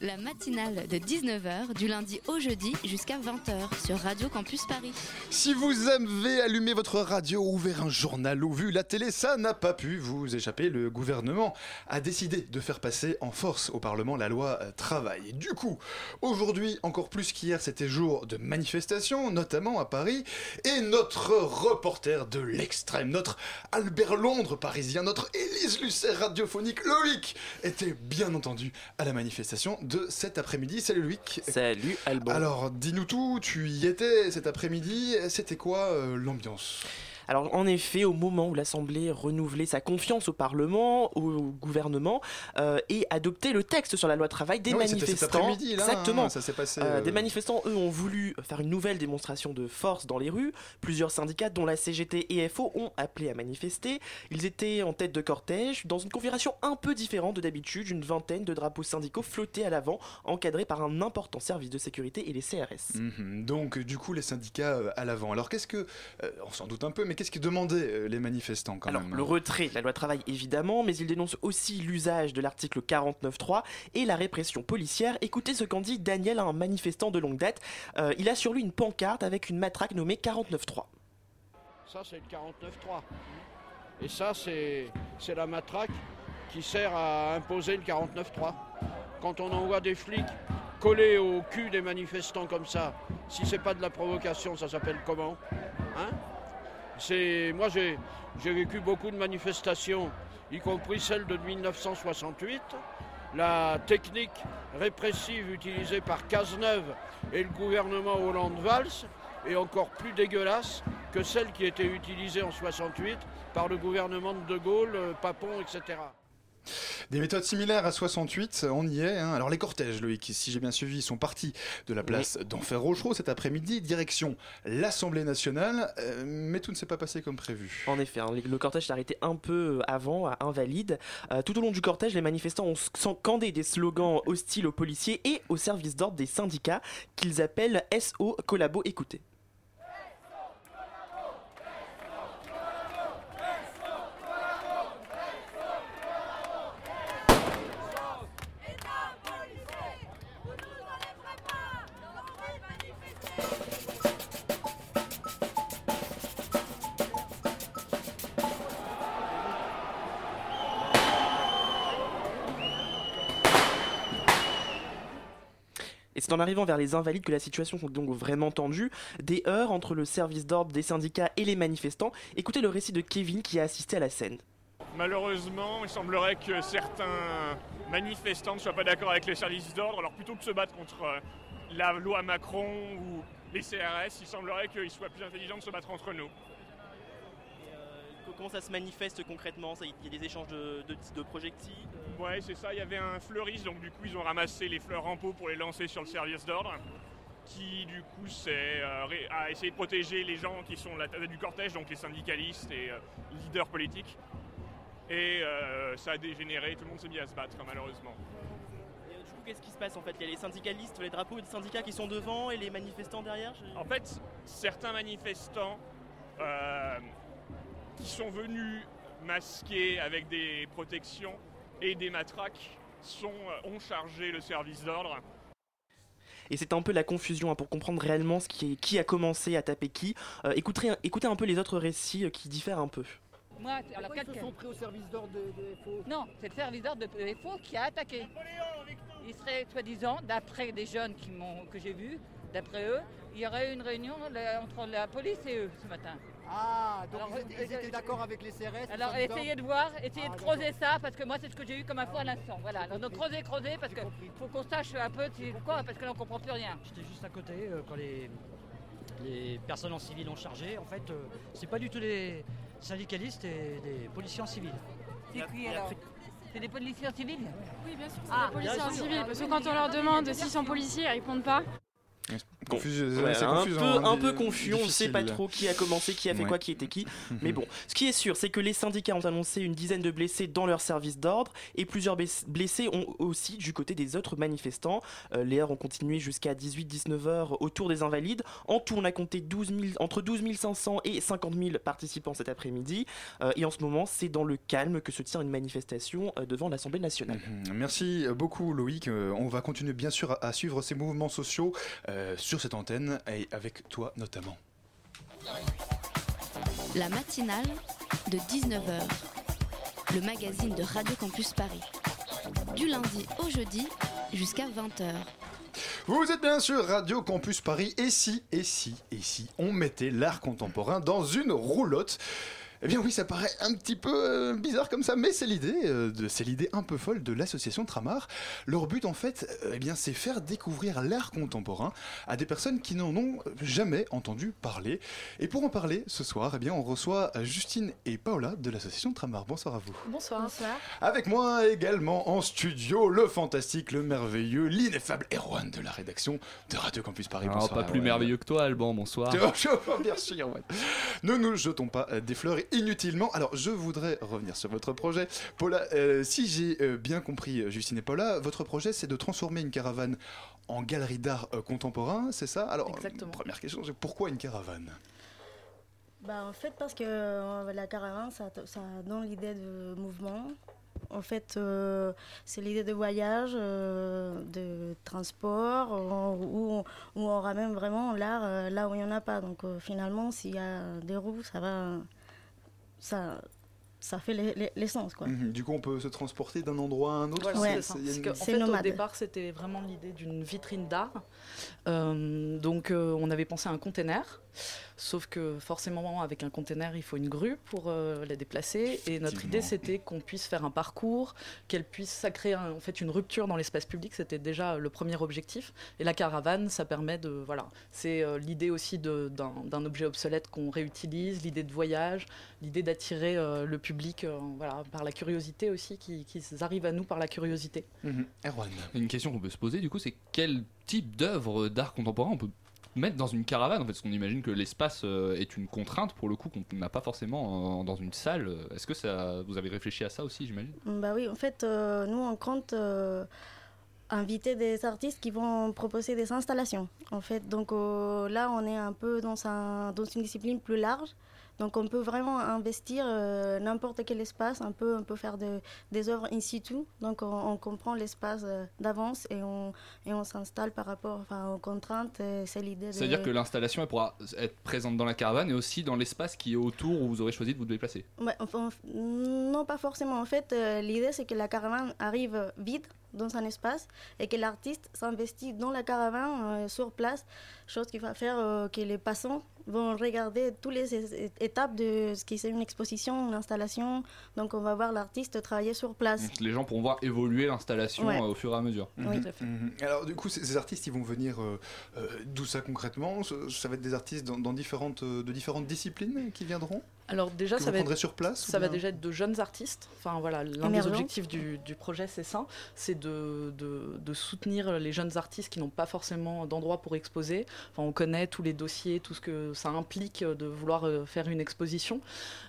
La matinale de 19h du lundi au jeudi jusqu'à 20h sur Radio Campus Paris. Si vous avez allumé votre radio, ouvert un journal ou vu la télé, ça n'a pas pu vous échapper. Le gouvernement a décidé de faire passer en force au Parlement la loi euh, travail. Du coup, aujourd'hui, encore plus qu'hier, c'était jour de manifestation, notamment à Paris. Et notre reporter de l'extrême, notre Albert Londres parisien, notre Élise Lucet radiophonique, Loïc, était bien entendu à la manifestation de cet après-midi. Salut Loïc. Salut Alban. Alors, dis-nous tout, tu y étais cet après-midi, c'était quoi euh, l'ambiance? Alors en effet, au moment où l'Assemblée renouvelait sa confiance au Parlement, au gouvernement, euh, et adoptait le texte sur la loi travail, des manifestants... là, exactement. hein, ça s'est passé, Euh, euh, Des manifestants, eux, ont voulu faire une nouvelle démonstration de force dans les rues. Plusieurs syndicats, dont la CGT et FO, ont appelé à manifester. Ils étaient en tête de cortège, dans une configuration un peu différente de d'habitude. Une vingtaine de drapeaux syndicaux flottaient à l'avant, encadrés par un important service de sécurité et les CRS. Mhm. Donc, du coup, les syndicats à l'avant. Alors, qu'est-ce que. euh, on s'en doute un peu, mais qu'est-ce que demandaient euh, les manifestants quand Alors, même le retrait de la loi travail, évidemment, mais il dénonce aussi l'usage de l'article 49.3 et la répression policière. Écoutez ce qu'en dit Daniel, un manifestant de longue date. Euh, il a sur lui une pancarte avec une matraque nommée 49.3. Ça, c'est le 49.3. Et ça, c'est c'est la matraque qui sert à imposer le 49.3. Quand on envoie des flics collés au cul des manifestants comme ça, si c'est pas de la provocation, ça s'appelle comment Hein? Moi, j'ai j'ai vécu beaucoup de manifestations, y compris celle de 1968. La technique répressive utilisée par Cazeneuve et le gouvernement Hollande-Valls est encore plus dégueulasse que celle qui était utilisée en 68 par le gouvernement de De Gaulle, euh, Papon, etc. Des méthodes similaires à 68, on y est. hein. Alors les cortèges, Loïc, si j'ai bien suivi, sont partis de la place d'Enfer Rochereau cet après-midi, direction l'Assemblée nationale, euh, mais tout ne s'est pas passé comme prévu. En effet, hein, le le cortège s'est arrêté un peu euh, avant, à Invalide. Euh, tout au long du cortège, les manifestants ont scandé des slogans hostiles aux policiers et aux services d'ordre des syndicats qu'ils appellent SO Collabo Écoutez. C'est en arrivant vers les Invalides que la situation est donc vraiment tendue. Des heurts entre le service d'ordre des syndicats et les manifestants. Écoutez le récit de Kevin qui a assisté à la scène. Malheureusement, il semblerait que certains manifestants ne soient pas d'accord avec les services d'ordre. Alors plutôt que de se battre contre euh, la loi Macron ou les CRS, il semblerait qu'ils soient plus intelligents de se battre entre nous. Comment ça se manifeste concrètement? Il y a des échanges de, de projectiles Ouais, c'est ça, il y avait un fleuriste, donc du coup ils ont ramassé les fleurs en pot pour les lancer sur le service d'ordre, qui du coup euh, a essayé de protéger les gens qui sont la tête du cortège, donc les syndicalistes et euh, leaders politiques. Et euh, ça a dégénéré, tout le monde s'est mis à se battre malheureusement. Et, euh, Du coup, qu'est-ce qui se passe en fait? Il y a les syndicalistes, les drapeaux des syndicats qui sont devant et les manifestants derrière je- En fait, certains manifestants euh, qui sont venus masqués avec des protections et des matraques sont, euh, ont chargé le service d'ordre. Et c'est un peu la confusion hein, pour comprendre réellement ce qui, est- qui a commencé à taper qui. Euh, écoutez, écoutez un peu les autres récits euh, qui diffèrent un peu. Moi, alors Pourquoi ils se quelqu'un- sont pris au service d'ordre de, de FO Non, c'est le service d'ordre de FO qui a attaqué. Il serait, soi-disant, d'après des jeunes qui que j'ai vus, d'après eux, il y aurait eu une réunion entre la police et eux ce matin. Ah, donc Alors, ils étaient, ils euh, étaient d'accord avec les CRS Alors essayez de voir, essayez Ah, de creuser ça, parce que moi c'est ce que j'ai eu comme info à l'instant. Voilà, donc, creusez, creusez, parce qu'il faut qu'on sache un peu c'est quoi, parce que là on comprend plus rien. J'étais juste à côté euh, quand les, les personnes en civil ont chargé. En fait, euh, c'est pas du tout des syndicalistes et des policiers en civil. C'est qui alors C'est des policiers en civil Oui, bien sûr, c'est Ah, des policiers en civil, parce que quand on leur demande s'ils sont policiers, ils répondent pas. Confus- Ouais, un, peu, hein, un peu di- confus, on ne sait pas trop qui a commencé, qui a fait Ouais. quoi, qui était qui. Mais bon, ce qui est sûr, c'est que les syndicats ont annoncé une dizaine de blessés dans leur service d'ordre et plusieurs bless- blessés ont aussi du côté des autres manifestants. Euh, les heures ont continué jusqu'à 18-19 heures autour des Invalides. En tout, on a compté 12 000 entre 12 500 et 50 000 participants cet après-midi. Euh, et en ce moment, c'est dans le calme que se tient une manifestation euh, devant l'Assemblée nationale. Mhm. Merci beaucoup Loïc. Euh, on va continuer bien sûr à, à suivre ces mouvements sociaux euh, sur cette antenne et avec toi notamment. La matinale de 19h, le magazine de Radio Campus Paris. Du lundi au jeudi jusqu'à 20h. Vous êtes bien sûr Radio Campus Paris. Et si, et si, et si on mettait l'art contemporain dans une roulotte? Eh bien oui, ça paraît un petit peu euh, bizarre comme ça, mais c'est l'idée, euh, de- c'est l'idée un peu folle de l'association Tramar. Leur but en fait, euh, eh bien, c'est faire découvrir l'art contemporain à des personnes qui n'en ont jamais entendu parler. Et pour en parler ce soir, eh bien, on reçoit Justine et Paola de l'association Tramar. Bonsoir à vous. Bonsoir. Bonsoir. Avec moi également en studio, le fantastique, le merveilleux, l'ineffable Erwan de la rédaction de Radio Campus Paris. Ah, Bonsoir, pas plus merveilleux que toi, Alban, bonsoir. Merci, Erwan. Ne nous jetons pas des fleurs inutilement. Alors, je voudrais revenir sur votre projet. Paula, euh, si j'ai euh, bien compris, euh, Justine et Paula, votre projet, c'est de transformer une caravane en galerie d'art euh, contemporain, c'est ça? Alors, première question, pourquoi une caravane? Bah, en fait, parce que la caravane, ça, ça donne l'idée de mouvement. En fait, euh, c'est l'idée de voyage, euh, de transport, où, on, où on ramène vraiment l'art là où il n'y en a pas. Donc euh, finalement, s'il y a des roues, ça va. Ça, ça fait l'e- l'e- l'essence. quoi. Mhm. Du coup, on peut se transporter d'un endroit à un autre Voilà, c'est- une- en au départ, c'était vraiment l'idée d'une vitrine d'art. Euh, donc, euh, on avait pensé à un container. Sauf que forcément, avec un container, il faut une grue pour euh, la déplacer. Et notre idée, c'était qu'on puisse faire un parcours, qu'elle puisse, ça crée un- en fait une rupture dans l'espace public. C'était déjà le premier objectif. Et la caravane, ça permet de, voilà, c'est euh, l'idée aussi de- d'un d'un objet obsolète qu'on réutilise, l'idée de voyage, l'idée d'attirer euh, le public, euh, voilà, par la curiosité aussi, qui, qui arrive à nous par la curiosité. Mhm. Erwan. Une question qu'on peut se poser, du coup, c'est quel type d'œuvre d'art contemporain on peut mettre dans une caravane en fait, parce qu'on imagine que l'espace euh, est une contrainte pour le coup qu'on n'a pas forcément dans une salle. Est-ce que ça, vous avez réfléchi à ça aussi, j'imagine? Bah oui, en fait, euh, nous, on compte euh, inviter des artistes qui vont proposer des installations. En fait, donc là, on est un peu dans, un, dans une discipline plus large. Donc, on peut vraiment investir euh, n'importe quel espace. On peut, on peut faire de- des œuvres in situ. Donc, on, on comprend l'espace euh, d'avance et on, et on s'installe par rapport enfin, aux contraintes. C'est l'idée de... C'est-à-dire que l'installation elle pourra être présente dans la caravane et aussi dans l'espace qui est autour où vous aurez choisi de vous déplacer. Ouais, enfin, non, pas forcément. En fait, euh, l'idée, c'est que la caravane arrive vide dans un espace et que l'artiste s'investit dans la caravane euh, sur place, chose qui va faire euh, que les passants vont regarder toutes les étapes de ce qui est une exposition, une installation. Donc, on va voir l'artiste travailler sur place. Les gens pourront voir évoluer l'installation Ouais. euh, au fur et à mesure. Oui. Mhm. Mhm. Alors du coup, ces, ces artistes, ils vont venir euh, euh, d'où ça concrètement? Ça, ça va être des artistes dans, dans différentes, euh, de différentes disciplines qui viendront? Alors déjà, ça va être, sur place ou Ça va bien? déjà être de jeunes artistes. Enfin voilà, l'un des objectifs du, du projet, c'est ça, c'est de, soutenir les jeunes artistes qui n'ont pas forcément d'endroit pour exposer. Enfin, on connaît tous les dossiers, tout ce que ça implique de vouloir euh, faire une exposition,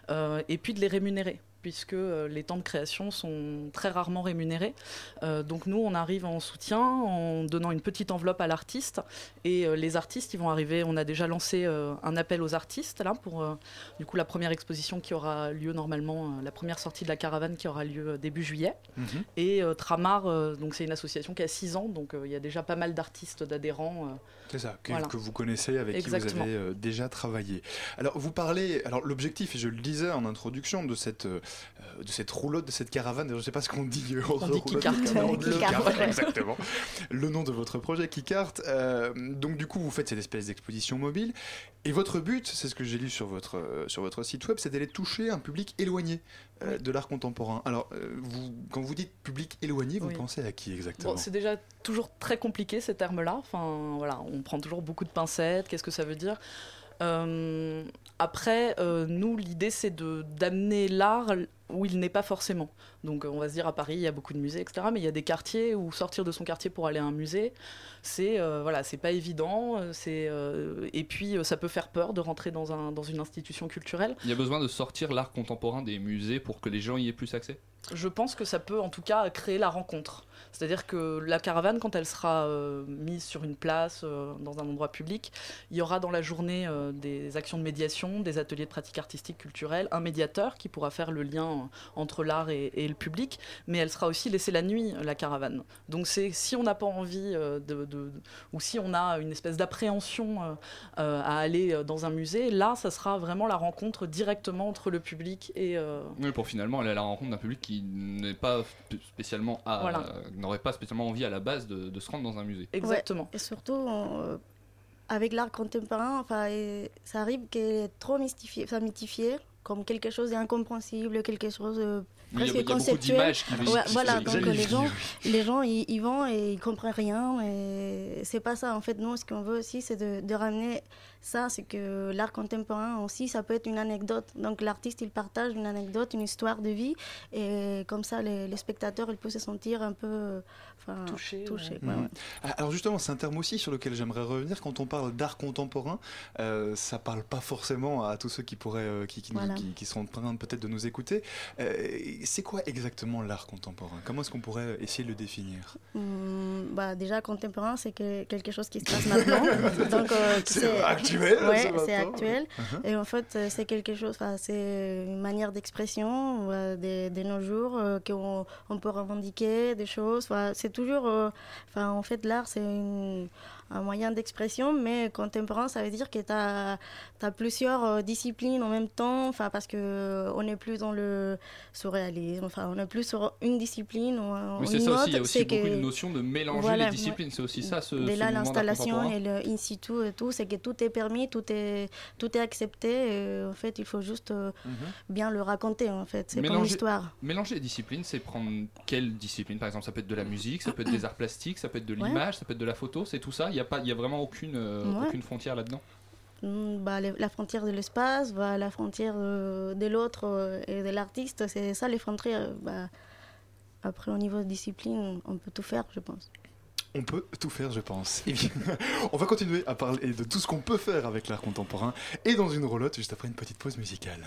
Euh, et puis de les rémunérer puisque euh, les temps de création sont très rarement rémunérés. Euh, donc nous, on arrive en soutien en donnant une petite enveloppe à l'artiste. Et euh, les artistes, ils vont arriver, on a déjà lancé un appel aux artistes, là, pour du coup la première exposition qui aura lieu normalement, la première sortie de la caravane qui aura lieu début juillet. Mhm. Et Tramar, donc c'est une association qui a 6 ans, donc il y a déjà pas mal d'artistes, d'adhérents. C'est ça, que, voilà. que vous connaissez, avec Exactement. qui vous avez déjà travaillé. Alors, vous parlez, alors l'objectif, et je le disais en introduction, de cette, de cette roulotte, de cette caravane, je ne sais pas ce qu'on dit. euh, entre dit ouais. exactement. Le nom de votre projet, Keycart. Euh, donc, du coup, vous faites cette espèce d'exposition mobile. Et votre but, c'est ce que j'ai lu sur votre, euh, sur votre site web, c'est d'aller toucher un public éloigné euh, de l'art contemporain. Alors, euh, vous, quand vous dites public éloigné, vous Oui. pensez à qui exactement? Bon, c'est déjà toujours très compliqué ces termes-là. Enfin, voilà, on prend toujours beaucoup de pincettes. Qu'est-ce que ça veut dire? Euh, Après, euh, nous, l'idée, c'est d'amener l'art où il n'est pas forcément. Donc on va se dire à Paris, il y a beaucoup de musées, etc. Mais il y a des quartiers où sortir de son quartier pour aller à un musée, c'est euh, voilà, c'est pas évident. euh, C'est euh, et puis euh, ça peut faire peur de rentrer dans un dans une institution culturelle. Il y a besoin de sortir l'art contemporain des musées pour que les gens y aient plus accès? Je pense que ça peut en tout cas créer la rencontre. C'est-à-dire que la caravane, quand elle sera euh, mise sur une place, euh, dans un endroit public, il y aura dans la journée euh, des actions de médiation, des ateliers de pratique artistique culturelle, un médiateur qui pourra faire le lien entre l'art et, et le public, mais elle sera aussi laissée la nuit, la caravane. Donc c'est si on n'a pas envie de, de- ou si on a une espèce d'appréhension à aller dans un musée, là, ça sera vraiment la rencontre directement entre le public et, Oui, pour finalement aller à la rencontre d'un public qui n'est pas sp- spécialement à- Voilà. Euh, n'aurait pas spécialement envie à la base de, de se rendre dans un musée. Exactement. Et surtout, on- avec l'art contemporain, enfin, ça arrive qu'il est trop mystifié, enfin, mythifié, comme quelque chose d'incompréhensible, quelque chose de Oui, il y a- presque il y a beaucoup conceptuel. d'images qui- Ouais, qui- voilà, qui- donc les le gens, les gens, ils, ils vont et ils comprennent rien. Et c'est pas ça. En fait, nous, ce qu'on veut aussi, c'est de, de ramener ça, c'est que l'art contemporain aussi, ça peut être une anecdote. Donc l'artiste, il partage une anecdote, une histoire de vie, et comme ça, les, les spectateurs, ils peuvent se sentir un peu, enfin, touchés. touchés. Ouais, ouais. Ah, Alors justement, c'est un terme aussi sur lequel j'aimerais revenir. Quand on parle d'art contemporain, euh, ça parle pas forcément à tous ceux qui pourraient, euh, qui, qui, Voilà. qui- qui seront en train peut-être de nous écouter. Euh, c'est quoi exactement l'art contemporain? Comment est-ce qu'on pourrait essayer de le définir? Hum, bah, déjà, contemporain, c'est que quelque chose qui se passe maintenant. Donc, euh, C'est actuel, Ouais, c'est actuel. Mhm. Et en fait, euh, c'est quelque chose, c'est une manière d'expression de, de nos jours euh, qu'on on peut revendiquer des choses. C'est toujours, euh, enfin, en fait, l'art, c'est une- un moyen d'expression, mais contemporain, ça veut dire que tu as, plusieurs euh, disciplines en même temps, parce qu'on n'est plus dans le surréalisme, on n'est plus sur une discipline ou Oui, ou c'est ça aussi. Il y a aussi beaucoup que- une notion de mélanger Voilà, les disciplines. C'est aussi ça, ce, Dès là, l'installation et le in situ et tout, c'est que tout est permis, tout est, tout est accepté. et en fait, il faut juste euh, bien le raconter, en fait. C'est comme Mélanger- l'histoire. Mélanger les disciplines, c'est prendre quelle discipline? Par exemple, ça peut être de la musique, ça peut être des arts plastiques, ça peut être de Ouais. l'image, ça peut être de la photo, c'est tout ça? Il n'y a, pas- il y a vraiment aucune, euh, Ouais. aucune frontière là-dedans. Mm, bah, les- la frontière de l'espace, bah, la frontière euh, de l'autre euh, et de l'artiste, c'est ça les frontières. bah. après, au niveau de discipline, on peut tout faire, je pense. On peut tout faire, je pense. Eh bien, on va continuer à parler de tout ce qu'on peut faire avec l'art contemporain et dans une roulotte juste après une petite pause musicale.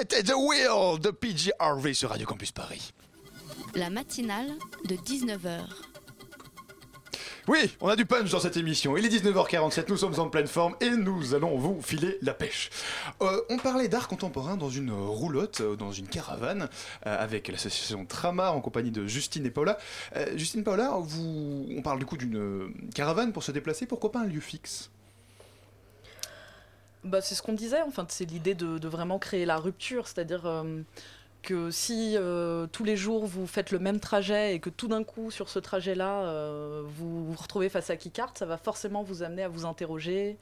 C'était The Wheel de PG Harvey sur Radio Campus Paris. La matinale de 19h. Oui, on a du punch dans cette émission. Il est 19h47, nous sommes en pleine forme et nous allons vous filer la pêche. Euh, on parlait d'art contemporain dans une roulotte, euh, dans une caravane, euh, avec l'association Tramar en compagnie de Justine et Paula. Euh, Justine, Paula, vous... on parle du coup d'une caravane pour se déplacer. Pourquoi pas un lieu fixe? Bah, c'est ce qu'on disait, enfin, c'est l'idée de, vraiment créer la rupture, c'est-à-dire euh, que si euh, tous les jours vous faites le même trajet et que tout d'un coup sur ce trajet-là euh, vous vous retrouvez face à Keycart, ça va forcément vous amener à vous interroger.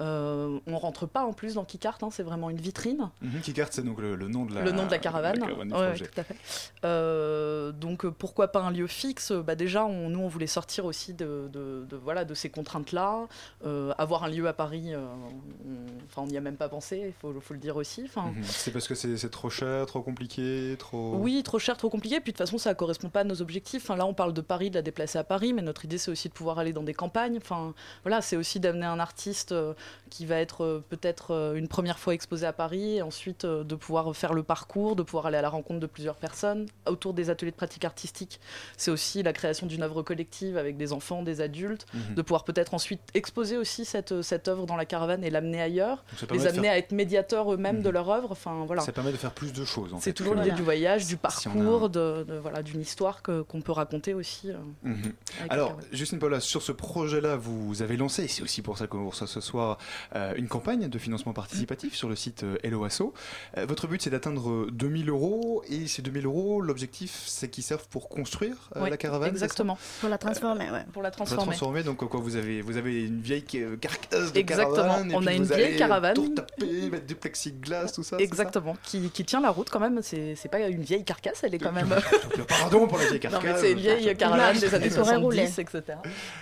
Euh, on rentre pas en plus dans Keycart, hein, c'est vraiment une vitrine. Mhm, Keycart, c'est donc le, le nom de la, le nom de la caravane. Ouais, tout à fait. Euh, donc euh, pourquoi pas un lieu fixe? Bah déjà, on- nous on voulait sortir aussi de, de- de- voilà de ces contraintes-là. Euh, avoir un lieu à Paris, on- n'y a même pas pensé, il faut, faut le dire aussi. Mhm. C'est parce que c'est trop cher, trop compliqué, trop. oui, trop cher, trop compliqué. Puis de toute façon, ça correspond pas à nos objectifs. Enfin, là, on parle de Paris, de la déplacer à Paris, mais notre idée, c'est aussi de pouvoir aller dans des campagnes. Enfin, voilà, c'est aussi d'amener un artiste qui va être euh, peut-être euh, une première fois exposé à Paris, et ensuite euh, de pouvoir faire le parcours, de pouvoir aller à la rencontre de plusieurs personnes autour des ateliers de pratique artistique. C'est aussi la création d'une œuvre collective avec des enfants, des adultes, Mhm. de pouvoir peut-être ensuite exposer aussi cette, cette œuvre dans la caravane et l'amener ailleurs, les amener faire- à être médiateurs eux-mêmes de leur œuvre. Enfin, voilà. Ça permet de faire plus de choses. C'est toujours l'idée du voyage, du Si on a parcours, de, de- voilà, d'une histoire qu'on peut raconter aussi. euh, Mhm. Alors. Justine Paula, sur ce projet-là, vous avez lancé, et c'est aussi pour ça qu'on reçoit ce soir, euh, une campagne de financement participatif sur le site euh, Hello Asso. Euh, votre but, c'est d'atteindre 2000 euros, et ces 2000 euros, l'objectif, c'est qu'ils servent pour construire euh, la caravane Exactement. Pour la transformer, ouais. Pour la Pour la transformer. transformer, donc quoi, vous avez, vous avez une vieille ca- carcasse de Exactement. caravane, et On puis a une vous vieille allez caravane. Tout taper, mettre du plexiglas, tout ça. Exactement, qui, qui tient la route quand même. C'est c'est pas une vieille carcasse, elle est quand même. Pardon pour la vieille Non, mais carcasse. c'est une vieille caravane des années Elle pourrait 70, rouler. etc.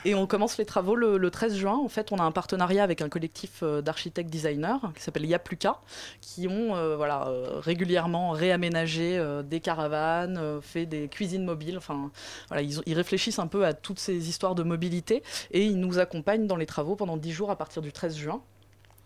Et on commence les travaux le, le 13 juin. En fait, on a un partenariat avec un collectif euh, d'architectes designers qui s'appelle Yapluka, qui ont euh, voilà, euh, régulièrement réaménagé euh, des caravanes, fait des cuisines mobiles. Enfin, voilà, ils, réfléchissent un peu à toutes ces histoires de mobilité et ils nous accompagnent dans les travaux pendant 10 jours à partir du 13 juin.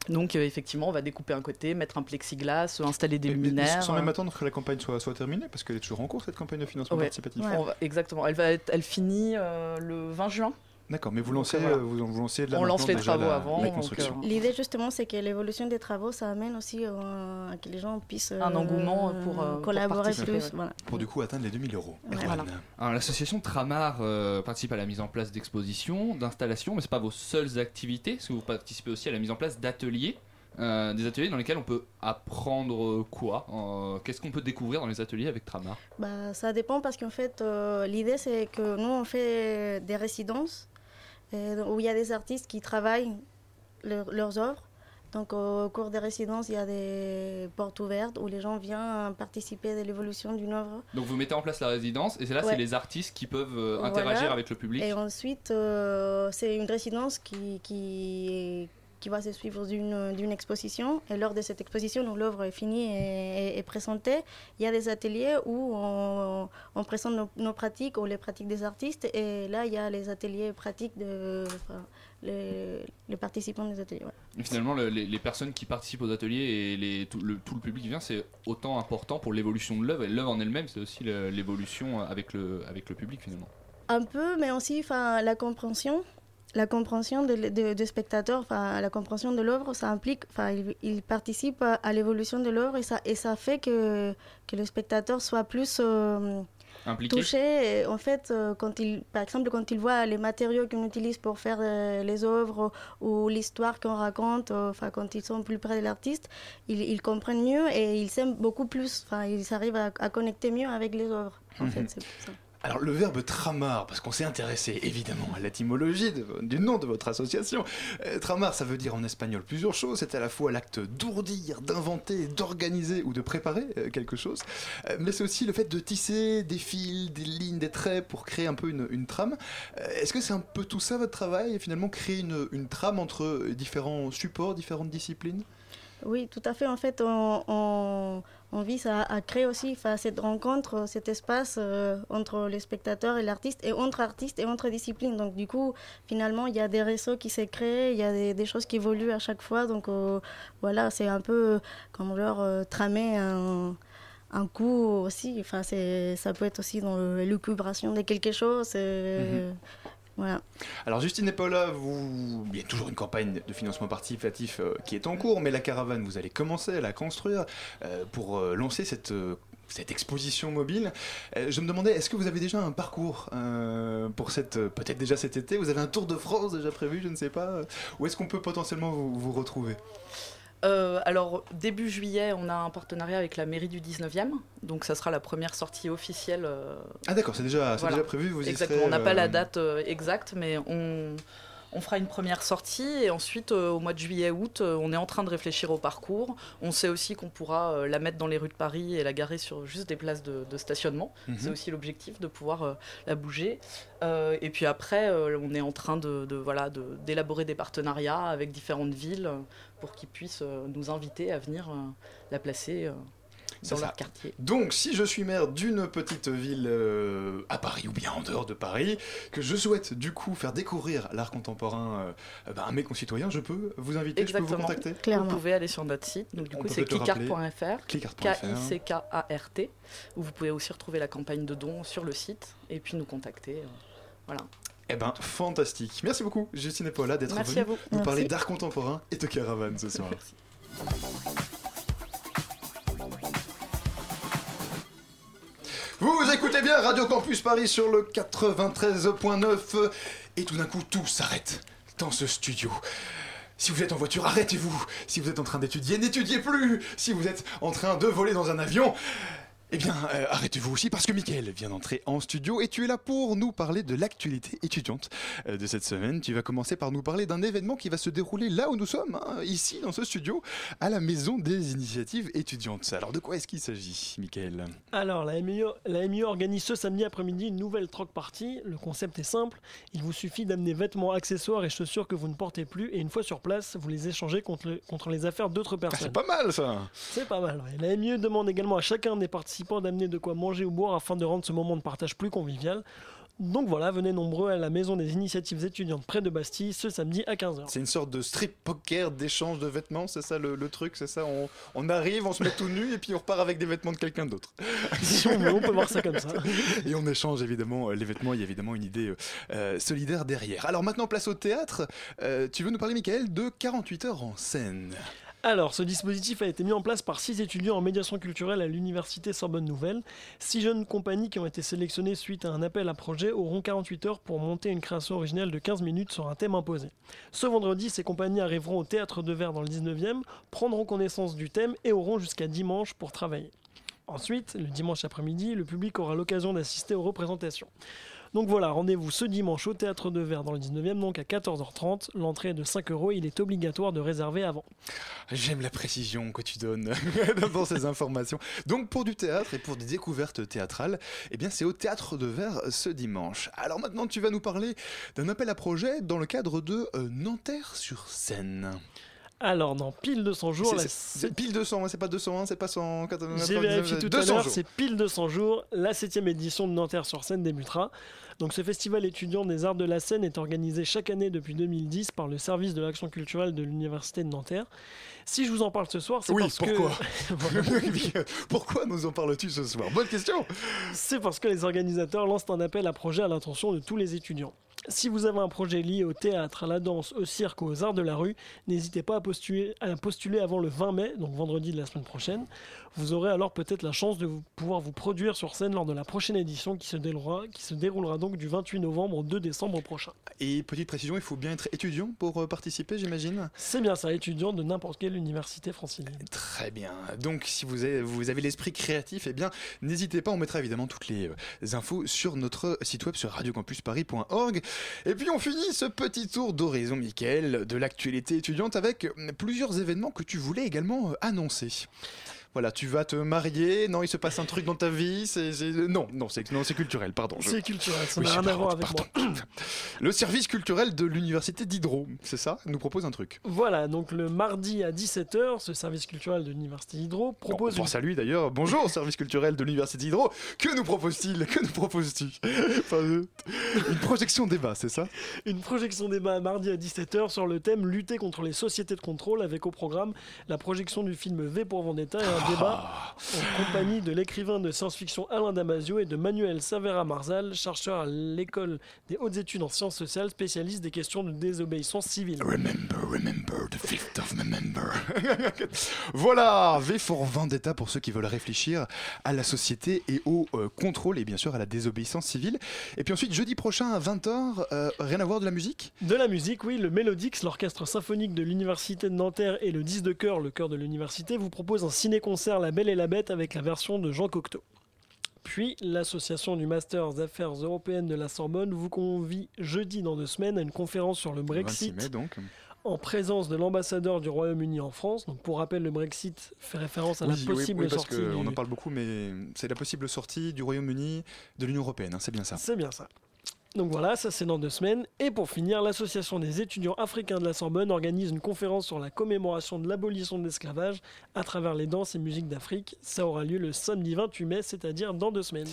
Donc euh, effectivement, on va découper un côté, mettre un plexiglas, installer des Mais- mais luminaires. Sans même attendre que la campagne soit, soit terminée, parce qu'elle est toujours en cours, cette campagne de financement Ouais. participatif. Va- exactement. Elle, va être, elle finit euh, le 20 juin. D'accord, mais vous lancez, euh, voilà. vous, vous lancez de la On lance les travaux la, avant, euh, L'idée justement, c'est que l'évolution des travaux, ça amène aussi euh, à que les gens puissent Un engouement pour, euh, pour collaborer participer, plus. Voilà. Pour du coup atteindre les 2000 euros. Voilà. L'association Tramar euh, participe à la mise en place d'expositions, d'installations, mais c'est pas vos seules activités, parce que vous participez aussi à la mise en place d'ateliers. euh, des ateliers dans lesquels on peut apprendre quoi Euh, Qu'est-ce qu'on peut découvrir dans les ateliers avec Tramar? Bah, ça dépend parce qu'en fait, euh, l'idée c'est que nous on fait des résidences où il y a des artistes qui travaillent leur- leurs œuvres. Donc au cours des résidences, il y a des portes ouvertes où les gens viennent participer à l'évolution d'une œuvre. Donc vous mettez en place la résidence, et c'est là Ouais. c'est les artistes qui peuvent euh, Voilà. interagir avec le public. Et ensuite, euh, c'est une résidence qui, qui, qui va se suivre d'une exposition. Et lors de cette exposition, où l'œuvre est finie et, et- et présentée, il y a des ateliers où on, on présente nos, nos pratiques ou les pratiques des artistes. Et là, il y a les ateliers pratiques de enfin, les, les participants des ateliers. ouais. Finalement, le- les, les personnes qui participent aux ateliers et les, tout, le, tout le public qui vient, c'est autant important pour l'évolution de l'œuvre. Et l'œuvre en elle-même, c'est aussi l'évolution avec le, avec le public finalement. Un peu, mais aussi la compréhension. La compréhension de- de- du spectateur, la compréhension de l'œuvre, ça implique, il, il participe à, à l'évolution de l'œuvre et ça, et ça fait que, que le spectateur soit plus euh, touché. Et en fait, euh, quand il, par exemple, quand il voit les matériaux qu'on utilise pour faire euh, les œuvres ou l'histoire qu'on raconte, enfin, quand ils sont plus près de l'artiste, ils, ils comprennent mieux et ils s'aiment beaucoup plus. Enfin, ils arrivent à, à connecter mieux avec les œuvres. En Mhm. fait, c'est pour ça. Alors le verbe tramar, parce qu'on s'est intéressé évidemment à l'étymologie du nom de votre association. Euh, tramar, ça veut dire en espagnol plusieurs choses. C'est à la fois l'acte d'ourdir, d'inventer, d'organiser ou de préparer euh, quelque chose. Euh, mais c'est aussi le fait de tisser des fils, des lignes, des traits pour créer un peu une, une trame. Est-ce que c'est un peu tout ça votre travail et finalement créer une, une trame entre différents supports, différentes disciplines? Oui, tout à fait. En fait, on- on vise à, créer aussi cette rencontre, cet espace euh, entre les spectateurs et l'artiste, et entre artistes et entre disciplines. Donc du coup, finalement, il y a des réseaux qui créés, il y a des, choses qui évoluent à chaque fois. Donc euh, voilà, c'est un peu comme leur euh, tramer un coup aussi, enfin, ça peut être aussi dans l'élucubration de quelque chose. euh, Mhm. Alors Justine et Paula, vous... il y a toujours une campagne de financement participatif euh, qui est en cours, mais la caravane, vous allez commencer à la construire euh, pour euh, lancer cette... cette exposition mobile. Je me demandais, est-ce que vous avez déjà un parcours pour cette, peut-être déjà cet été Vous avez un tour de France déjà prévu, je ne sais pas. Où est-ce qu'on peut potentiellement vous, vous retrouver? Euh, alors, début juillet, on a un partenariat avec la mairie du 19e. Donc, ça sera la première sortie officielle. euh, Ah d'accord, c'est déjà, déjà prévu, vous Exactement, serez, on n'a pas euh, la date euh, exacte, mais on, on fera une première sortie. Et ensuite, au mois de juillet-août, on est en train de réfléchir au parcours. On sait aussi qu'on pourra la mettre dans les rues de Paris et la garer sur juste des places de, de stationnement. Mhm. C'est aussi l'objectif de pouvoir la bouger. Et puis après, on est en train de, de, voilà, de- d'élaborer des partenariats avec différentes villes pour qu'ils puissent euh, nous inviter à venir euh, la placer euh, dans ça. leur quartier. Donc, si je suis maire d'une petite ville euh, à Paris ou bien en dehors de Paris, que je souhaite du coup faire découvrir l'art contemporain euh, bah, à mes concitoyens, je peux vous inviter, je peux vous Exactement. contacter Vous pouvez aller sur notre site. Donc, du On coup, c'est clickart.fr. Clickart.fr. K-I-C-K-A-R-T. Où vous pouvez aussi retrouver la campagne de dons sur le site et puis nous contacter. euh, voilà. Eh ben, fantastique. Merci beaucoup, Justine et Paula, d'être venus à vous. nous Merci. parler d'art contemporain et de caravane ce soir. Vous écoutez bien Radio Campus Paris sur le 93.9 et tout d'un coup tout s'arrête dans ce studio. Si vous êtes en voiture, arrêtez-vous. Si vous êtes en train d'étudier, n'étudiez plus. Si vous êtes en train de voler dans un avion, eh bien, euh, arrêtez-vous aussi parce que Mickaël vient d'entrer en studio et tu es là pour nous parler de l'actualité étudiante euh, de cette semaine. Tu vas commencer par nous parler d'un événement qui va se dérouler là où nous sommes, hein, ici dans ce studio, à la Maison des Initiatives étudiantes. Alors de quoi est-ce qu'il s'agit, Mickaël? Alors, la MIE organise ce samedi après-midi une nouvelle troc party. Le concept est simple. Il vous suffit d'amener vêtements, accessoires et chaussures que vous ne portez plus. Et une fois sur place, vous les échangez contre, le- contre les affaires d'autres personnes. C'est pas mal ça C'est pas mal. ouais. La MIE demande également à chacun des participants d'amener de quoi manger ou boire afin de rendre ce moment de partage plus convivial. Donc voilà, venez nombreux à la Maison des Initiatives étudiantes près de Bastille ce samedi à 15h. C'est une sorte de strip poker d'échange de vêtements, c'est ça le, le truc, c'est ça? On, on arrive, on se met tout nu et puis on repart avec des vêtements de quelqu'un d'autre. Si on veut, on peut voir ça comme ça. Et on échange évidemment euh, les vêtements, il y a évidemment une idée euh, euh, solidaire derrière. Alors maintenant place au théâtre, Euh, tu veux nous parler Michael de 48 heures en scène? Alors, ce dispositif a été mis en place par six étudiants en médiation culturelle à l'université Sorbonne Nouvelle. Six jeunes compagnies qui ont été sélectionnées suite à un appel à projet auront 48 heures pour monter une création originale de 15 minutes sur un thème imposé. Ce vendredi, ces compagnies arriveront au Théâtre de Verre dans le 19e, prendront connaissance du thème et auront jusqu'à dimanche pour travailler. Ensuite, le dimanche après-midi, le public aura l'occasion d'assister aux représentations. Donc voilà, rendez-vous ce dimanche au Théâtre de Verre dans le 19e, donc à 14h30. L'entrée est de 5 euros, il est obligatoire de réserver avant. J'aime la précision que tu donnes dans ces informations. Donc pour du théâtre et pour des découvertes théâtrales, eh bien c'est au théâtre de Verre ce dimanche. Alors maintenant tu vas nous parler d'un appel à projet dans le cadre de euh, Nanterre sur scène. Alors, dans pile 200 jours, C'est- pile 200, hein, c'est pas 201, c'est pas 199, J'ai vérifié tout à 200 l'heure, c'est pile 200 jours. La 7 édition de Nanterre sur scène débutera. Donc ce festival étudiant des arts de la scène est organisé chaque année depuis 2010 par le service de l'action culturelle de l'université de Nanterre. Si je vous en parle ce soir, c'est Oui, parce pourquoi que Voilà. Pourquoi nous en parles-tu ce soir? Bonne question C'est parce que les organisateurs lancent un appel à projet à l'intention de tous les étudiants. Si vous avez un projet lié au théâtre, à la danse, au cirque ou aux arts de la rue, n'hésitez pas à postuler, à postuler avant le 20 mai, donc vendredi de la semaine prochaine. Vous aurez alors peut-être la chance de vous- pouvoir vous produire sur scène lors de la prochaine édition qui se déroulera, qui se déroulera donc du 28 novembre au 2 décembre prochain. Et petite précision, il faut bien être étudiant pour euh, participer, j'imagine? C'est bien ça, étudiant de n'importe quelle université francilienne. Très bien. Donc, si vous avez, vous avez l'esprit créatif, eh bien, n'hésitez pas. On mettra évidemment toutes les euh, infos sur notre site web sur radiocampusparis.org. Et puis, on finit ce petit tour d'horizon, Mickaël, de l'actualité étudiante avec plusieurs événements que tu voulais également euh, annoncer. Voilà, tu vas te marier, non, il se passe un truc dans ta vie, c'est c'est- non, non, c'est non, c'est culturel, pardon. je- C'est culturel, ça Oui, n'a rien à voir avec pardon. moi. Le service culturel de l'université d'Hydro, c'est ça, nous propose un truc. Voilà, donc le mardi à 17h, ce service culturel de l'Université Hydro propose On une pense à lui d'ailleurs. Bonjour, service culturel de l'université d'Hydro. Que nous propose-t-il? Que nous propose-t-il Enfin, euh, Une projection débat, c'est ça? Une projection débat mardi à 17h sur le thème Lutter contre les sociétés de contrôle avec au programme la projection du film V pour Vendetta et un débat en compagnie de l'écrivain de science-fiction Alain Damasio et de Manuel Savera Marzal, chercheur à l'école des hautes études en sciences sociales, spécialiste des questions de désobéissance civile. Remember, remember the 5th of voilà, V for Vendetta pour ceux qui veulent réfléchir à la société et au euh, contrôle et bien sûr à la désobéissance civile. Et puis ensuite, jeudi prochain à 20h, euh, rien à voir de la musique? De la musique, oui, le Mélodix, l'orchestre symphonique de l'Université de Nanterre et le 10 de chœur, le chœur de l'université, vous propose un ciné-concert La Belle et la Bête avec la version de Jean Cocteau. Puis, l'association du Masters Affaires européennes de la Sorbonne vous convie jeudi dans deux semaines à une conférence sur le Brexit 26 mai donc. en présence de l'ambassadeur du Royaume-Uni en France. Donc, pour rappel, le Brexit fait référence à la Oui, possible oui, parce sortie. du- en parle beaucoup, mais c'est la possible sortie du Royaume-Uni de l'Union Européenne, hein, c'est bien ça. C'est bien ça. Donc voilà, ça c'est dans deux semaines. Et pour finir, l'association des étudiants africains de la Sorbonne organise une conférence sur la commémoration de l'abolition de l'esclavage à travers les danses et musiques d'Afrique. Ça aura lieu le samedi 28 mai, c'est-à-dire dans deux semaines.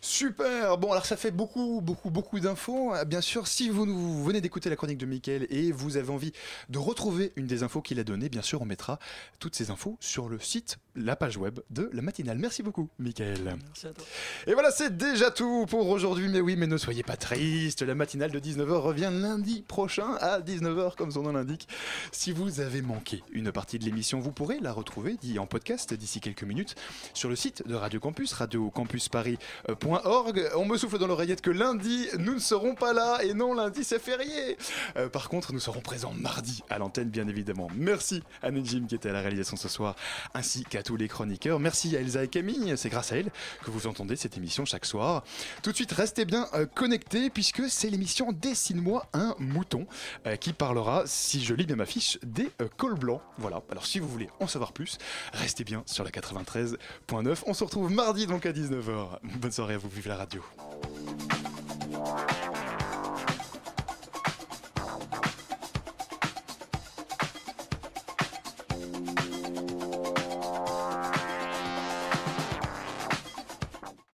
Super Bon, alors ça fait beaucoup, beaucoup, beaucoup d'infos. Euh, Bien sûr, si vous nous venez d'écouter la chronique de Mickaël et vous avez envie de retrouver une des infos qu'il a données, bien sûr, on mettra toutes ces infos sur le site, la page web de la matinale. Merci beaucoup, Mickaël. Merci à toi. Et voilà, c'est déjà tout pour aujourd'hui. Mais oui, mais ne soyez pas La matinale de 19h revient lundi prochain à 19h, comme son nom l'indique. Si vous avez manqué une partie de l'émission, vous pourrez la retrouver dit en podcast d'ici quelques minutes sur le site de Radio Campus, radiocampusparis.org. On me souffle dans l'oreillette que lundi, nous ne serons pas là. Et non, lundi, c'est férié. Euh, par contre, nous serons présents mardi à l'antenne, bien évidemment. Merci à Nejim qui était à la réalisation ce soir, ainsi qu'à tous les chroniqueurs. Merci à Elsa et Camille. C'est grâce à elle que vous entendez cette émission chaque soir. Tout de suite, restez bien euh, puisque c'est l'émission Dessine-moi un mouton euh, qui parlera, si je lis bien ma fiche, des euh, cols blancs. Voilà. Alors si vous voulez en savoir plus, restez bien sur la 93.9. On se retrouve mardi donc à 19h. Bonne soirée à vous, vive la radio.